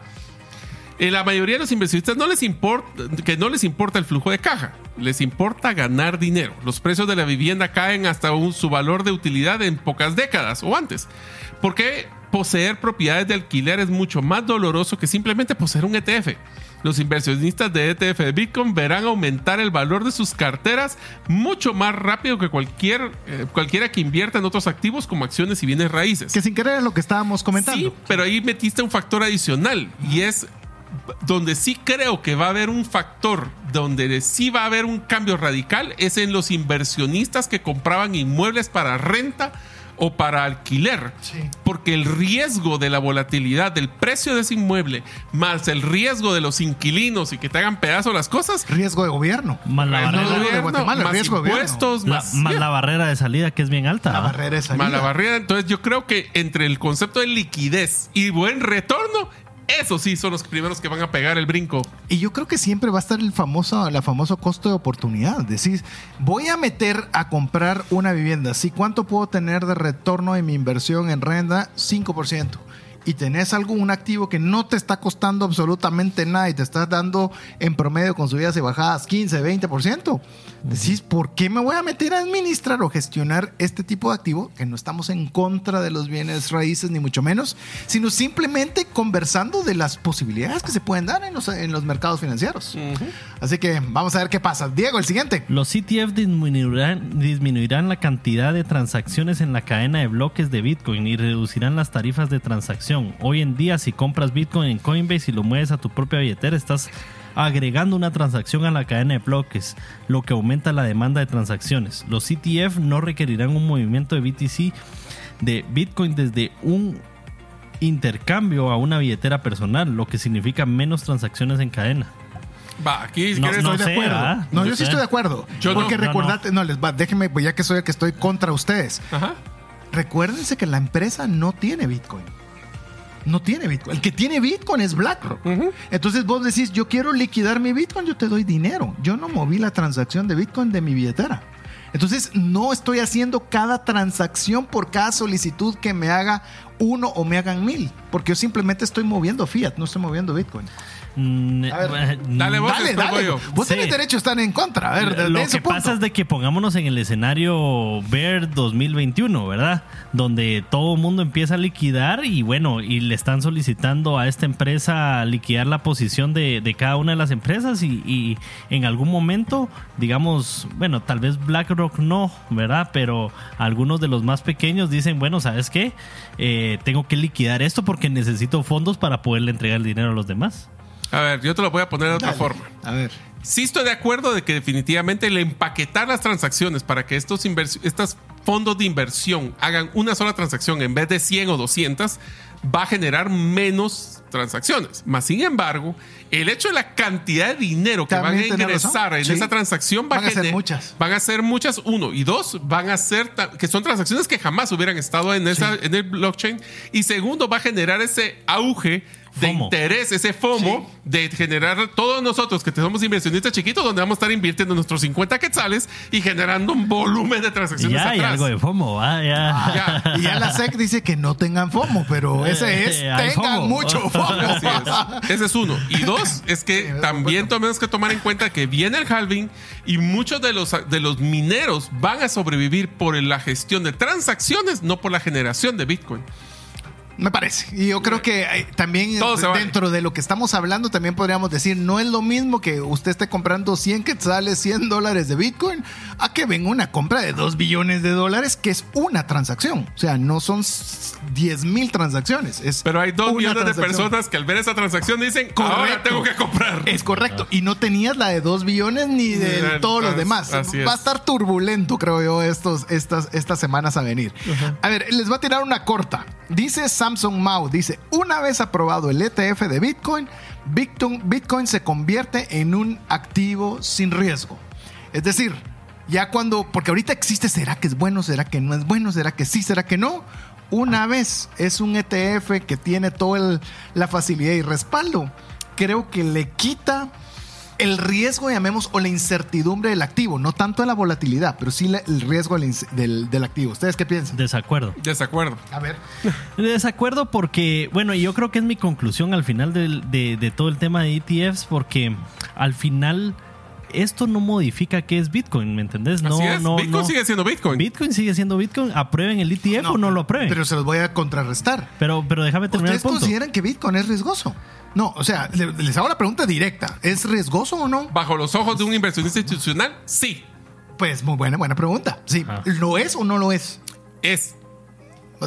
En la mayoría de los inversionistas no les importa, que no les importa el flujo de caja, les importa ganar dinero. Los precios de la vivienda caen hasta un- su valor de utilidad en pocas décadas o antes. Porque poseer propiedades de alquiler es mucho más doloroso que simplemente poseer un ETF. Los inversionistas de ETF de Bitcoin verán aumentar el valor de sus carteras mucho más rápido que cualquier, eh, cualquiera que invierta en otros activos como acciones y bienes raíces. Que sin querer es lo que estábamos comentando. Sí, pero ahí metiste un factor adicional y es donde sí creo que va a haber un factor donde sí va a haber un cambio radical es en los inversionistas que compraban inmuebles para renta o para alquiler. Sí. Porque el riesgo de la volatilidad del precio de ese inmueble más el riesgo de los inquilinos y que te hagan pedazo las cosas, Riesgo de gobierno. Más la, barrera, no, de Guatemala, más riesgo impuestos, la- más, más la barrera de salida que es bien alta. La barrera de salida. Mala barrera. Entonces yo creo que entre el concepto de liquidez y buen retorno, esos sí son los primeros que van a pegar el brinco. Y yo creo que siempre va a estar el famoso, la famoso costo de oportunidad. Decís, voy a meter a comprar una vivienda. ¿Sí? ¿Cuánto puedo tener de retorno de mi inversión en renta? 5%. Y tenés algo, un activo que no te está costando absolutamente nada y te estás dando en promedio con subidas y bajadas 15, 20%. Decís, ¿por qué me voy a meter a administrar o gestionar este tipo de activo? Que no estamos en contra de los bienes raíces, ni mucho menos, sino simplemente conversando de las posibilidades que se pueden dar en los, en los mercados financieros. Así que vamos a ver qué pasa. Diego, el siguiente. Los ETF disminuirán, disminuirán la cantidad de transacciones en la cadena de bloques de Bitcoin y reducirán las tarifas de transacción. Hoy en día, si compras Bitcoin en Coinbase y lo mueves a tu propia billetera, estás agregando una transacción a la cadena de bloques, lo que aumenta la demanda de transacciones. Los ETF no requerirán un movimiento de BTC de Bitcoin desde un intercambio a una billetera personal, lo que significa menos transacciones en cadena. Va, aquí No, quieres- no Estoy de acuerdo. ¿ah? No, No yo sí sé. estoy de acuerdo. Yo no. Porque No, no. recordate, no, les va, déjenme, pues ya que soy el que estoy contra ustedes. Ajá. Recuérdense que la empresa no tiene Bitcoin. No tiene Bitcoin. El que tiene Bitcoin es BlackRock. Entonces vos decís, yo quiero liquidar mi Bitcoin, yo te doy dinero. Yo no moví la transacción de Bitcoin de mi billetera. Entonces no estoy haciendo cada transacción por cada solicitud que me haga uno o me hagan mil. Porque yo simplemente estoy moviendo fiat, no estoy moviendo Bitcoin. Mm, A ver, eh, dale vos. Dale, dale. Vos Sí. tenés derecho a estar en contra. A ver, de, Lo de ese que punto. pasa es de que pongámonos en el escenario Bear 2021, ¿verdad? Donde todo el mundo empieza a liquidar y bueno, y le están solicitando a esta empresa liquidar la posición de, de cada una de las empresas y, y en algún momento, digamos, bueno, tal vez BlackRock no, ¿verdad? Pero algunos de los más pequeños dicen, bueno, ¿sabes qué? Eh, tengo que liquidar esto porque necesito fondos para poderle entregar el dinero a los demás. A ver, yo te lo voy a poner de otra forma. A ver. Sí estoy de acuerdo de que definitivamente el empaquetar las transacciones para que estos, estos fondos de inversión hagan una sola transacción en vez de 100 o 200 va a generar menos transacciones. Más sin embargo, el hecho de la cantidad de dinero que van a ingresar en Sí. esa transacción va Van a ser muchas. Van a ser muchas, uno. Y dos, van a ser que son transacciones que jamás hubieran estado en, esa, en el blockchain. Y segundo, va a generar ese auge de FOMO. interés, ese FOMO de generar todos nosotros que somos inversionistas chiquitos, donde vamos a estar invirtiendo nuestros 50 quetzales y generando un volumen de Y transacciones ya hay atrás. algo de FOMO, ¿va? Ya. Ya. Y ya la SEC dice que no tengan FOMO, pero ese es Eh, hay tengan FOMO. mucho FOMO. Así es. Ese es uno. Y dos, es que Sí, también tenemos que tomar en cuenta que viene el halving y muchos de los, de los mineros van a sobrevivir por la gestión de transacciones, no por la generación de Bitcoin. Me parece. Y yo creo que eh, también Todo se vale. dentro de lo que estamos hablando, también podríamos decir, no es lo mismo que usted esté comprando 100 quetzales, 100 dólares de Bitcoin, a que venga una compra de 2 billones de dólares, que es una transacción. O sea, no son 10 mil transacciones. Es Pero hay dos una millones de personas que al ver esa transacción dicen, ahora Correcto. tengo que comprar. Es correcto. Y no tenías la de 2 billones ni de todos los demás. así Va a es. estar turbulento, creo yo, estos, estas, estas semanas a venir. A ver, les va a tirar una corta. Dice Samsung Mao, dice, una vez aprobado el ETF de Bitcoin, Bitcoin, Bitcoin se convierte en un activo sin riesgo. Es decir, ya cuando, porque ahorita existe, ¿será que es bueno? ¿Será que no es bueno? ¿Será que sí? ¿Será que no? Una vez es un ETF que tiene toda la facilidad y respaldo, creo que le quita el riesgo, llamemos, o la incertidumbre del activo, no tanto la volatilidad, pero sí la- el riesgo del, del- del activo. ¿Ustedes qué piensan? Desacuerdo. Desacuerdo. A ver. Desacuerdo porque, bueno, y yo creo que es mi conclusión al final del- de, de todo el tema de ETFs, porque al final esto no modifica qué es Bitcoin, ¿me entendés? No, Así es. no, Bitcoin no. sigue siendo Bitcoin. Bitcoin sigue siendo Bitcoin. ¿Aprueben el ETF o no lo aprueben? Pero Pero, se los voy a contrarrestar. pero, déjame terminar el ¿Ustedes punto. consideran que Bitcoin es riesgoso? No, o sea, le- les hago la pregunta directa. ¿Es riesgoso o no? Bajo los ojos de un inversionista institucional, sí. Pues muy buena, buena pregunta. Sí, Ah. ¿lo es o no lo es? Es.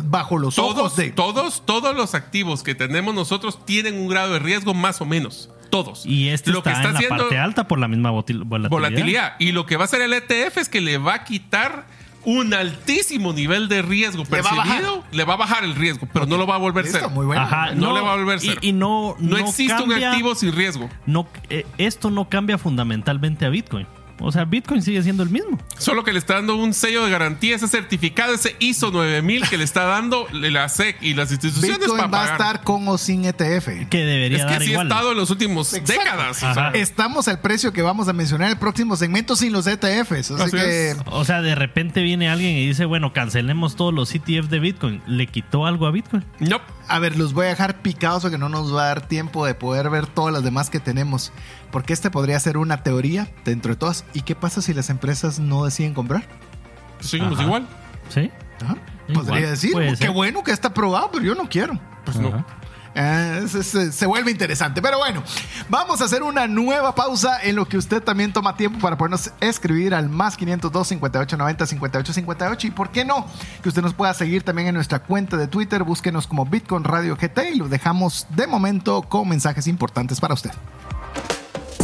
Bajo los Todos, ojos de... todos, todos los activos que tenemos nosotros tienen un grado de riesgo más o menos. Todos. Y este Lo que está, en la parte alta por la misma volatilidad. volatilidad. Y lo que va a hacer el ETF es que le va a quitar un altísimo nivel de riesgo Le va a percibido. Le va a bajar el riesgo, pero no lo va a volver cero. muy bueno. Ajá, No le va a volver y- cero. Y, no, No, no existe un activo sin riesgo. No, eh, esto no cambia fundamentalmente a Bitcoin. O sea, Bitcoin sigue siendo el mismo. Solo que le está dando un sello de garantía, ese certificado, ese ISO 9000 que le está dando la SEC y las instituciones Bitcoin para va a estar con o sin ETF. Que debería es que dar así ha igual. estado en los últimos Exacto. décadas. o sea, Ajá. Estamos al precio que vamos a mencionar en el próximo segmento sin los ETFs. Así, Así que es. O sea, de repente viene alguien y dice, bueno, cancelemos todos los ETF de Bitcoin. ¿Le quitó algo a Bitcoin? no. A ver, los voy a dejar picados porque no nos va a dar tiempo de poder ver todas las demás que tenemos. Porque este podría ser una teoría dentro de todas. ¿Y qué pasa si las empresas no deciden comprar? Seguimos Ajá. igual. ¿Sí? Ajá. Igual, Podría decir, puede qué ser. bueno que está probado, pero yo no quiero. Pues no. Ajá. Ah, se, se- se vuelve interesante. Pero bueno, vamos a hacer una nueva pausa en lo que usted también toma tiempo para podernos escribir al más 502 5890 5858. Y por qué no, que usted nos pueda seguir también en nuestra cuenta de Twitter. Búsquenos como Bitcoin Radio GT y lo dejamos de momento con mensajes importantes para usted.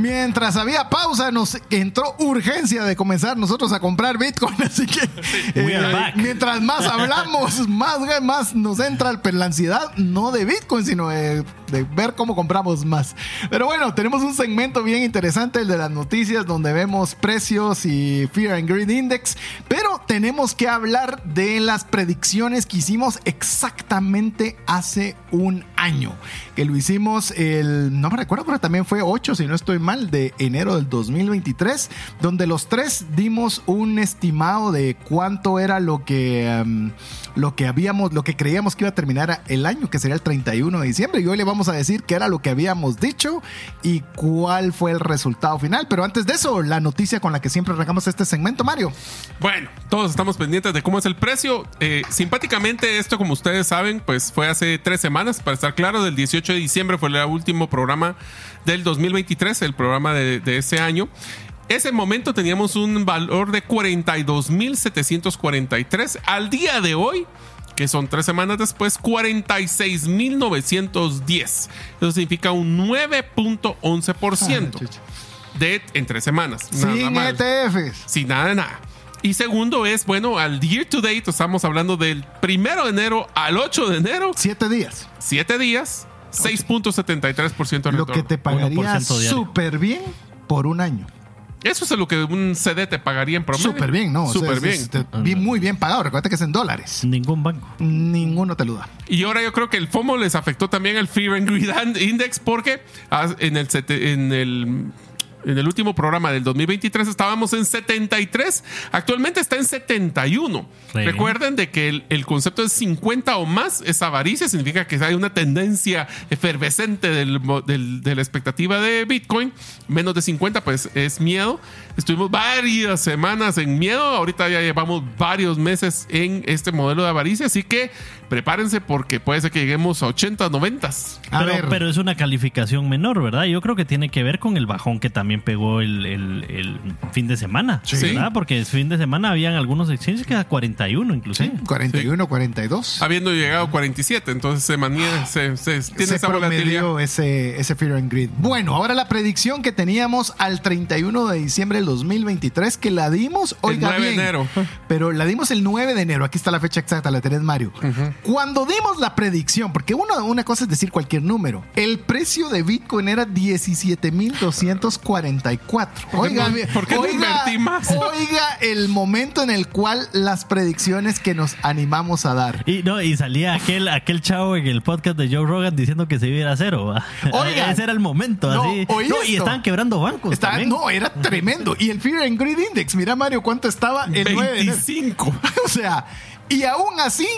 Mientras había pausa, nos entró urgencia de comenzar nosotros a comprar Bitcoin. Así que eh, mientras más hablamos, más, más nos entra la ansiedad, no de Bitcoin, sino de, de ver cómo compramos más. Pero bueno, tenemos un segmento bien interesante, el de las noticias, donde vemos precios y Fear and Greed Index. Pero tenemos que hablar de las predicciones que hicimos exactamente hace un año. Año, que lo hicimos el, no me recuerdo, pero también fue 8, si no estoy mal, de enero del 2023, donde los tres dimos un estimado de cuánto era lo que, um, lo que habíamos, lo que creíamos que iba a terminar el año, que sería el 31 de diciembre. Y hoy le vamos a decir qué era lo que habíamos dicho y cuál fue el resultado final. Pero antes de eso, la noticia con la que siempre arrancamos este segmento, Mario. Bueno, todos estamos pendientes de cómo es el precio. Eh, simpáticamente, esto, como ustedes saben, pues fue hace tres semanas, para estar claro, del 18 de diciembre fue el último programa del 2023, el programa de, de ese año. Ese momento teníamos un valor de 42.743. Al día de hoy, que son tres semanas después, 46.910. Eso significa un 9.11% de en tres semanas. Nada Sin mal. ETFs. Sin nada de nada. Y segundo es, bueno, al year to date, estamos hablando del primero de enero al 8 de enero, Siete días. siete días, 6.73% de Lo que retorno. te pagaría 1% diario. súper bien por un año. Eso es lo que un CD te pagaría en promedio. Súper bien, ¿no? O sea, Súper es- bien. es- te- bien- muy bien pagado. Recuerda que es en dólares. Ningún banco. Ninguno te lo da. Y ahora yo creo que el FOMO les afectó también el Fear and Greed Index porque ah, en el, en el en el último programa del 2023 estábamos en 73, actualmente está en 71. Sí. Recuerden de que el, el concepto de 50 o más es avaricia, significa que hay una tendencia efervescente del del- de la expectativa de Bitcoin. Menos de 50 pues es miedo. Estuvimos varias semanas en miedo, ahorita ya llevamos varios meses en este modelo de avaricia, así que prepárense porque puede ser que lleguemos a 80, 90. A pero, ver. pero es una calificación menor, ¿verdad? Yo creo que tiene que ver con el bajón que también pegó el, el- el fin de semana, Sí. ¿verdad? Porque el fin de semana habían algunos exchanges que a 41 inclusive. 41, 42. habiendo llegado a 47, entonces se mantiene, se, se- tiene se esa volatilidad. promedió ese, ese Fear and Greed. Bueno, ahora la predicción que teníamos al 31 de diciembre del 2023, que la dimos, oiga 9 de enero. pero la dimos el 9 de enero, aquí está la fecha exacta, la tenés Mario. Cuando dimos la predicción, porque uno- una cosa es decir cualquier número, el precio de Bitcoin era 17.244. Oiga, no- por qué no oiga, invertí más? oiga el momento en el cual las predicciones que nos animamos a dar. Y no, y salía aquel, aquel chavo en el podcast de Joe Rogan diciendo que se iba a ir a cero. Oiga. ese era el momento, No, así. No, y esto. estaban quebrando bancos. También. no, era tremendo. Y el Fear and Greed Index, mira Mario, ¿cuánto estaba el 9 de enero? 25. O sea, y aún así,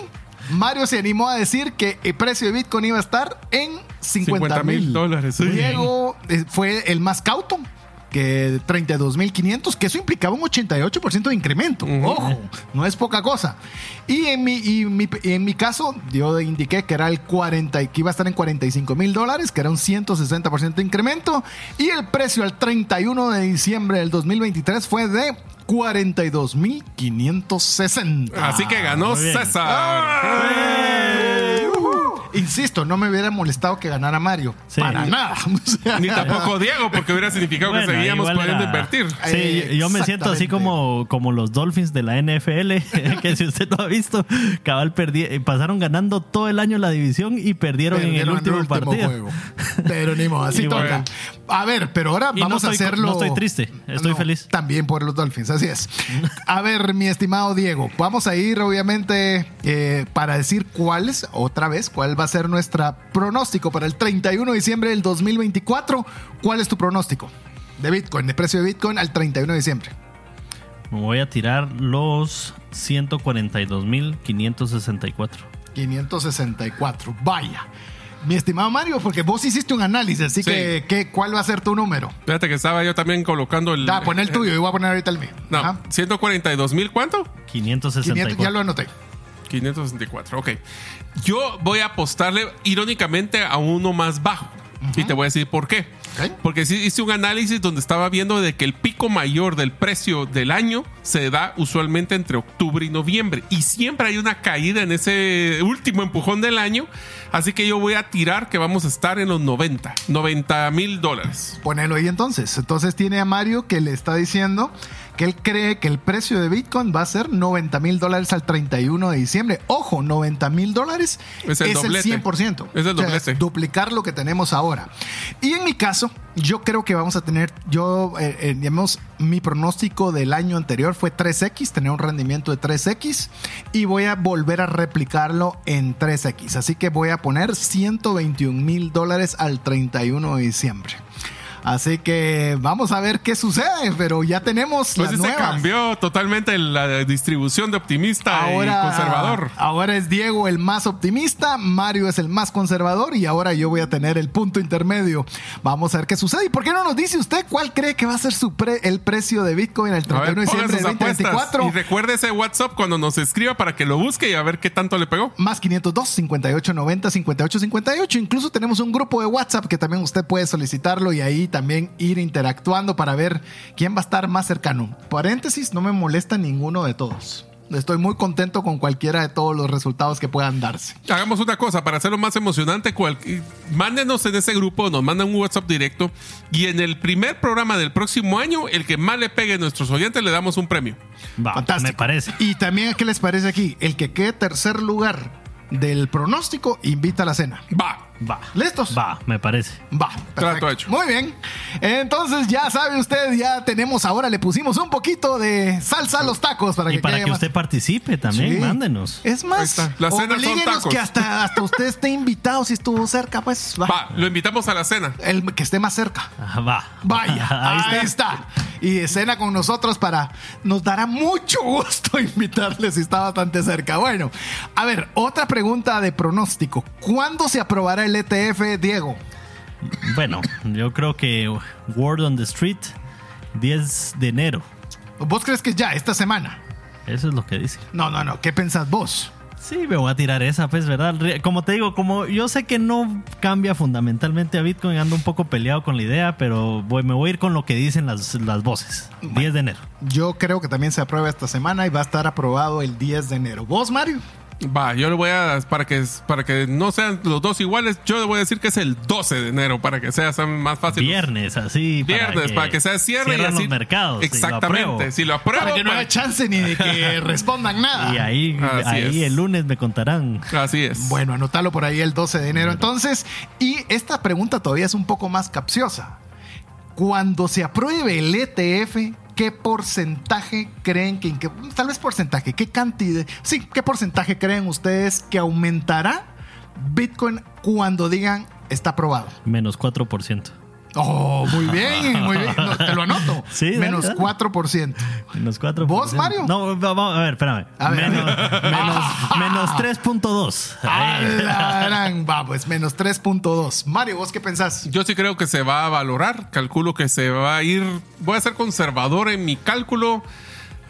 Mario se animó a decir que el precio de Bitcoin iba a estar en 50 mil 50,000 dólares. Diego eh, fue el más cauto que 32 mil 500, que eso implicaba un 88% de incremento. Ojo, no es poca cosa. Y en mi, y mi- en mi caso, yo indiqué que era el 40, y que iba a estar en 45 mil dólares, que era un 160% de incremento. Y el precio al 31 de diciembre del 2023 fue de 42 mil 560. Así que ganó. César. ¡Eh! Insisto, no me hubiera molestado que ganara Mario. Sí. Para nada. O sea, Ni tampoco Diego, porque hubiera significado Bueno, que seguíamos pudiendo era- invertir. Sí, Eh, yo- me siento así como, como los Dolphins de la NFL, que si usted no ha visto, cabal perdí, eh, pasaron ganando todo el año la división y perdieron, en el último, partido. juego. Pero ni modo, así toca. A ver, pero ahora Y no vamos a hacerlo. no estoy triste, estoy feliz. También por los Dolphins, así es. A ver, mi estimado Diego, vamos a ir obviamente eh, para decir cuál es, otra vez, cuál va a ser nuestra pronóstico para el 31 de diciembre del 2024. ¿Cuál es tu pronóstico de Bitcoin, de precio de Bitcoin al 31 de diciembre? Me voy a tirar los 142.564. 564. Vaya. Mi estimado Mario, porque vos hiciste un análisis, así Sí. que, que ¿cuál va a ser tu número? Fíjate que estaba yo también colocando el. Da, pon el tuyo, yo voy a poner ahorita el mío. No, Ajá. 142 mil, ¿cuánto? 500, 564. ya lo anoté. 564, ok. Yo voy a apostarle irónicamente a uno más bajo. Y te voy a decir por qué. Ok. Porque hice un análisis donde estaba viendo de que el pico mayor del precio del año se da usualmente entre octubre y noviembre. Y siempre hay una caída en ese último empujón del año. Así que yo voy a tirar que vamos a estar en los 90, 90 mil dólares. Ponelo ahí entonces. Entonces tiene a Mario que le está diciendo que él cree que el precio de Bitcoin va a ser 90 mil dólares al 31 de diciembre. Ojo, 90 mil dólares Es el doblete. 100%. Es el O sea, doblete. duplicar lo que tenemos ahora. Y en mi caso, yo creo que vamos a tener, yo, eh, eh, digamos, mi pronóstico del año anterior fue 3X, tener un rendimiento de 3X y voy a volver a replicarlo en 3X. Así que voy a poner 121 mil dólares al 31 de diciembre. Así que vamos a ver qué sucede, pero ya tenemos Pues las se nuevas. cambió totalmente la distribución de optimista y conservador. Ahora es Diego el más optimista, Mario es el más conservador y ahora yo voy a tener el punto intermedio. Vamos a ver qué sucede. ¿Y por qué no nos dice usted cuál cree que va a ser su pre- el precio de Bitcoin el A 31 ver, de diciembre de sus apuestas 2024? y recuerde ese WhatsApp cuando nos escriba para que lo busque y a ver qué tanto le pegó. Más 502 58 90 58 58. Incluso tenemos un grupo de WhatsApp que también usted puede solicitarlo y ahí también ir interactuando para ver quién va a estar más cercano. Paréntesis, no me molesta ninguno de todos. Estoy muy contento con cualquiera de todos los resultados que puedan darse. Hagamos una cosa para hacerlo más emocionante. cual- mándenos en ese grupo, nos mandan un WhatsApp directo y en el primer programa del próximo año, el que más le pegue a nuestros oyentes, le damos un premio. Va, Fantástico. me parece. Y también, ¿qué les parece aquí? El que quede tercer lugar del pronóstico invita a la cena. Va. Va. ¿Listos? Va, me parece. Va, Trato hecho. Muy bien. Entonces, ya sabe usted, ya tenemos ahora, le pusimos un poquito de salsa a los tacos para Y que para quede que más- usted participe también, Sí. mándenos. Es más, son oblíguenos tacos. que hasta, hasta usted esté invitado si estuvo cerca, pues va. Va, lo invitamos a la cena. El que esté más cerca. Ajá, va. Vaya, ahí, Ahí está. Y escena con nosotros para. Nos dará mucho gusto invitarle si está bastante cerca. Bueno, a ver, otra pregunta de pronóstico. ¿Cuándo se aprobará el ETF, Diego? Bueno, yo creo que Word on the Street, 10 de enero. ¿Vos crees que ya, esta semana? Eso es lo que dice. No, no, no. ¿Qué pensás vos? Sí, me voy a tirar esa, pues, ¿verdad? Como te digo, como yo sé que no cambia fundamentalmente a Bitcoin, ando un poco peleado con la idea, pero voy, me voy a ir con lo que dicen las, las voces. 10 de enero. Yo creo que también se aprueba esta semana y va a estar aprobado el 10 de enero. ¿Vos, Mario? Va, yo le voy a, para que, para que no sean los dos iguales, yo le voy a decir que es el 12 de enero para que sea más fácil. Viernes, así. Viernes, para que sea cierre y así. los mercados. Exactamente. si lo apruebo, Para que no pues, haya chance ni de que respondan nada. Y ahí, ahí el lunes me contarán. así es. Bueno, anótalo por ahí el 12 de enero. Entonces, y esta pregunta todavía es un poco más capciosa. Cuando se apruebe el ETF, ¿qué porcentaje creen que, tal vez porcentaje, qué cantidad, sí, qué porcentaje creen ustedes que aumentará Bitcoin cuando digan está aprobado? Menos 4%. Oh, muy bien, muy bien. No, te lo anoto. Sí, dale, Menos dale. 4%. Menos 4%. ¿Vos, Mario? No, va- va- a ver, espérame. A ver, menos, menos, menos 3.2. Ah, Ahí. la gran- Va, pues menos 3.2. Mario, ¿vos qué pensás? Yo sí creo que se va a valorar. Calculo que se va a ir. Voy a ser conservador en mi cálculo.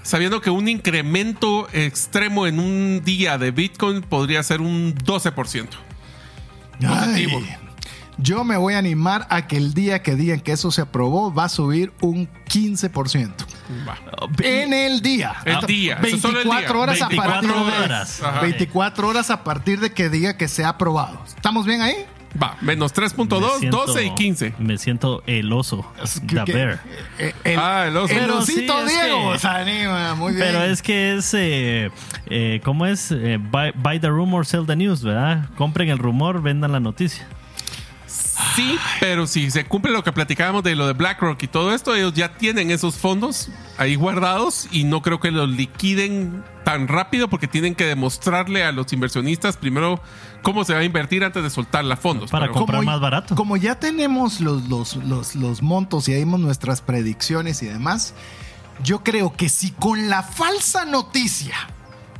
Sabiendo que un incremento extremo en un día de Bitcoin podría ser un 12%. Positivo. Ay, yo me voy a animar a que el día que digan que eso se aprobó va a subir un 15%. Va. En el día. El día, eso es solo el 24 día. horas a 24 partir de horas. Ajá. 24 horas a partir de que diga que se ha aprobado. ¿Estamos bien ahí? Va, menos Me 3.2, siento- 12 y 15. Me siento el oso. Es The que- bear. eh, El, Ah, el oso. el Pero osito sí, es Diego que- se anima, muy bien. Pero es que es, eh, eh, ¿cómo es? Eh, buy, buy the rumor, sell the news, ¿verdad? Compren el rumor, vendan la noticia. Sí, pero si se cumple lo que platicábamos de lo de BlackRock y todo esto, ellos ya tienen esos fondos ahí guardados y no creo que los liquiden tan rápido porque tienen que demostrarle a los inversionistas primero cómo se va a invertir antes de soltar la fondos. Para Pero- comprar más barato. Como ya tenemos los, los, los, los montos y ahí vimos nuestras predicciones y demás, yo creo que si con la falsa noticia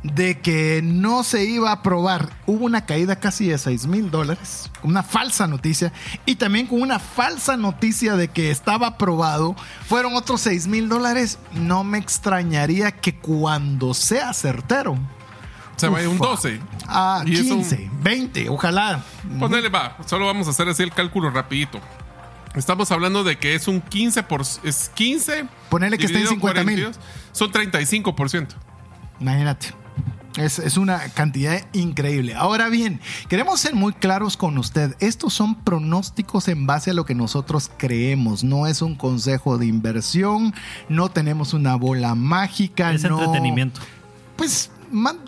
de que no se iba a aprobar hubo una caída casi de 6 mil dólares, una falsa noticia, y también con una falsa noticia de que estaba aprobado, fueron otros 6 mil dólares, no me extrañaría que cuando sea certero. se vaya un ufa, 12. A Y eso- 15, 20, ojalá. Ponele, va, solo vamos a hacer así el cálculo rapidito. Estamos hablando de que es un 15 por es 15. Ponele que está en dividido 50,000. 42, Son 35%. Imagínate. Es, es una cantidad increíble. Ahora bien, queremos ser muy claros con usted. Estos son pronósticos en base a lo que nosotros creemos. No es un consejo de inversión. No tenemos una bola mágica. Es no- entretenimiento. Pues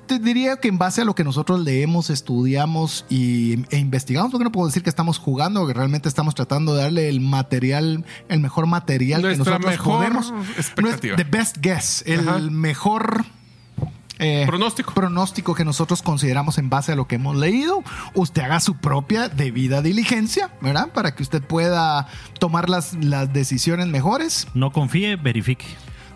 te diría que en base a lo que nosotros leemos, estudiamos y, e investigamos, porque no puedo decir que estamos jugando, porque realmente estamos tratando de darle el material, el mejor material que nosotros mejor podemos. expectativa. The best guess, el Ajá. mejor eh, Pronóstico. pronóstico que nosotros consideramos en base a lo que hemos leído. Usted haga su propia debida diligencia, ¿verdad? Para que usted pueda tomar las, las decisiones mejores. No confíe, verifique.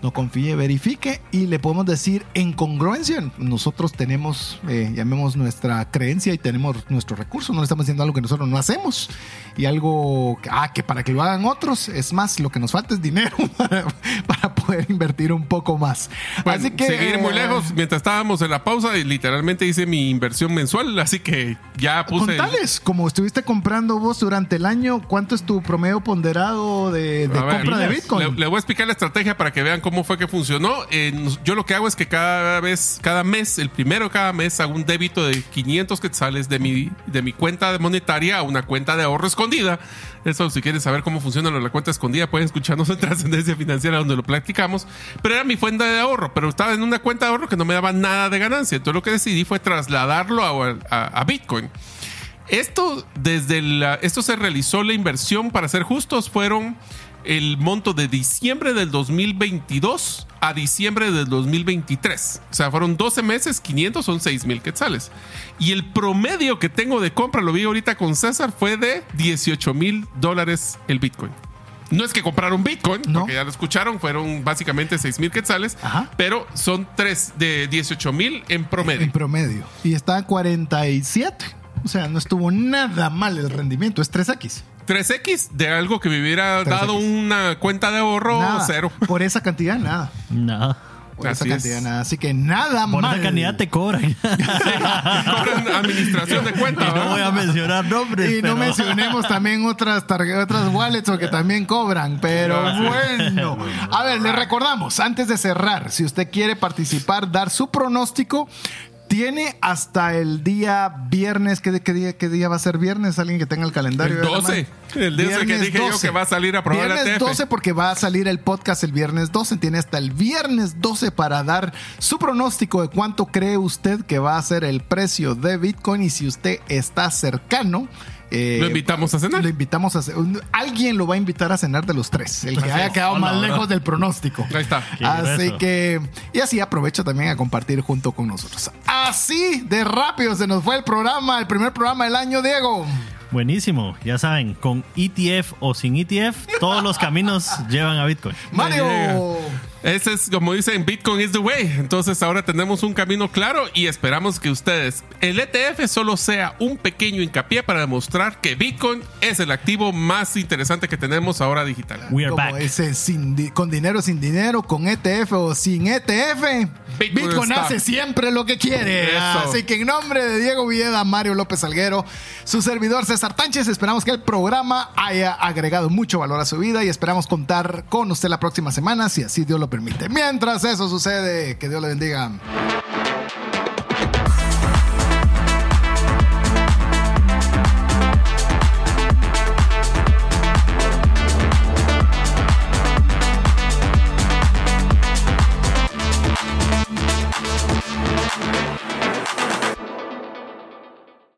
No confíe, verifique y le podemos decir en congruencia. Nosotros tenemos, eh, llamemos nuestra creencia y tenemos nuestros recursos. No le estamos diciendo algo que nosotros no hacemos y algo que, ah, que para que lo hagan otros. Es más, lo que nos falta es dinero para, para poder invertir un poco más. Bueno, así que. seguir muy eh, llegos, mientras estábamos en la pausa, y literalmente hice mi inversión mensual, así que ya puse. el- Contales, como estuviste comprando vos durante el año, ¿cuánto es tu promedio ponderado de, de A ver, compra de Bitcoin? Le, le voy a explicar la estrategia para que vean cómo fue que funcionó. Eh, yo lo que hago es que cada vez, cada mes, el primero de cada mes, hago un débito de 500 quetzales de mi, de mi cuenta monetaria a una cuenta de ahorro escondida. Eso, si quieren saber cómo funciona la cuenta escondida, pueden escucharnos en Trascendencia Financiera donde lo platicamos. Pero era mi fuente de ahorro, pero estaba en una cuenta de ahorro que no me daba nada de ganancia. Entonces lo que decidí fue trasladarlo a- a Bitcoin. Esto, desde la, esto se realizó la inversión, para ser justos, fueron el monto de diciembre del 2022 a diciembre del 2023. O sea, fueron 12 meses, 500 son 6 mil quetzales. Y el promedio que tengo de compra, lo vi ahorita con César, fue de 18 mil dólares el Bitcoin. No es que compraron Bitcoin, No. porque ya lo escucharon, fueron básicamente 6 mil quetzales, Ajá. pero son 3 de 18 mil en promedio. En promedio. Y está en 47. O sea, no estuvo nada mal el rendimiento. Es 3X. 3X de algo que me hubiera 3X. dado una cuenta de ahorro Nada. cero. Por esa cantidad, nada. Nada. Por esa Así es. cantidad, nada. Así que nada Por mal. esa cantidad te cobran. Cobran administración de cuenta. y no voy a mencionar nombres. Y no mencionemos también otras tarjetas, otras wallets o que también cobran, pero bueno. A ver, le recordamos, antes de cerrar, si usted quiere participar, dar su pronóstico, tiene hasta el día viernes. ¿Qué, qué día, qué día va a ser viernes? Alguien que tenga el calendario. El de la 12. mano. El día que dije yo que va a salir a probar la Viernes TF. 12 porque va a salir el podcast el viernes 12. Tiene hasta el viernes 12 para dar su pronóstico de cuánto cree usted que va a ser el precio de Bitcoin y si usted está cercano. Eh, Lo invitamos a cenar. Lo invitamos a. Alguien lo va a invitar a cenar de los tres. El que haya quedado más lejos del pronóstico. Ahí está. Así que, y así aprovecha también a compartir junto con nosotros. Así de rápido se nos fue el programa, el primer programa del año, Diego. Buenísimo. Ya saben, con ETF o sin ETF, todos los caminos llevan a Bitcoin. Mario. Ese es como dicen, Bitcoin is the way. Entonces ahora tenemos un camino claro y esperamos que ustedes, el ETF solo sea un pequeño hincapié para demostrar que Bitcoin es el activo más interesante que tenemos ahora digital. We are Como back. ese sin con dinero, sin dinero, con ETF o sin ETF. Bitcoin hace siempre lo que quiere. Eso. Así que en nombre de Diego Villeda, Mario López Alguero, su servidor César Tánchez, esperamos que el programa haya agregado mucho valor a su vida y esperamos contar con usted la próxima semana, si así Dios lo Mientras eso sucede, que Dios le bendiga.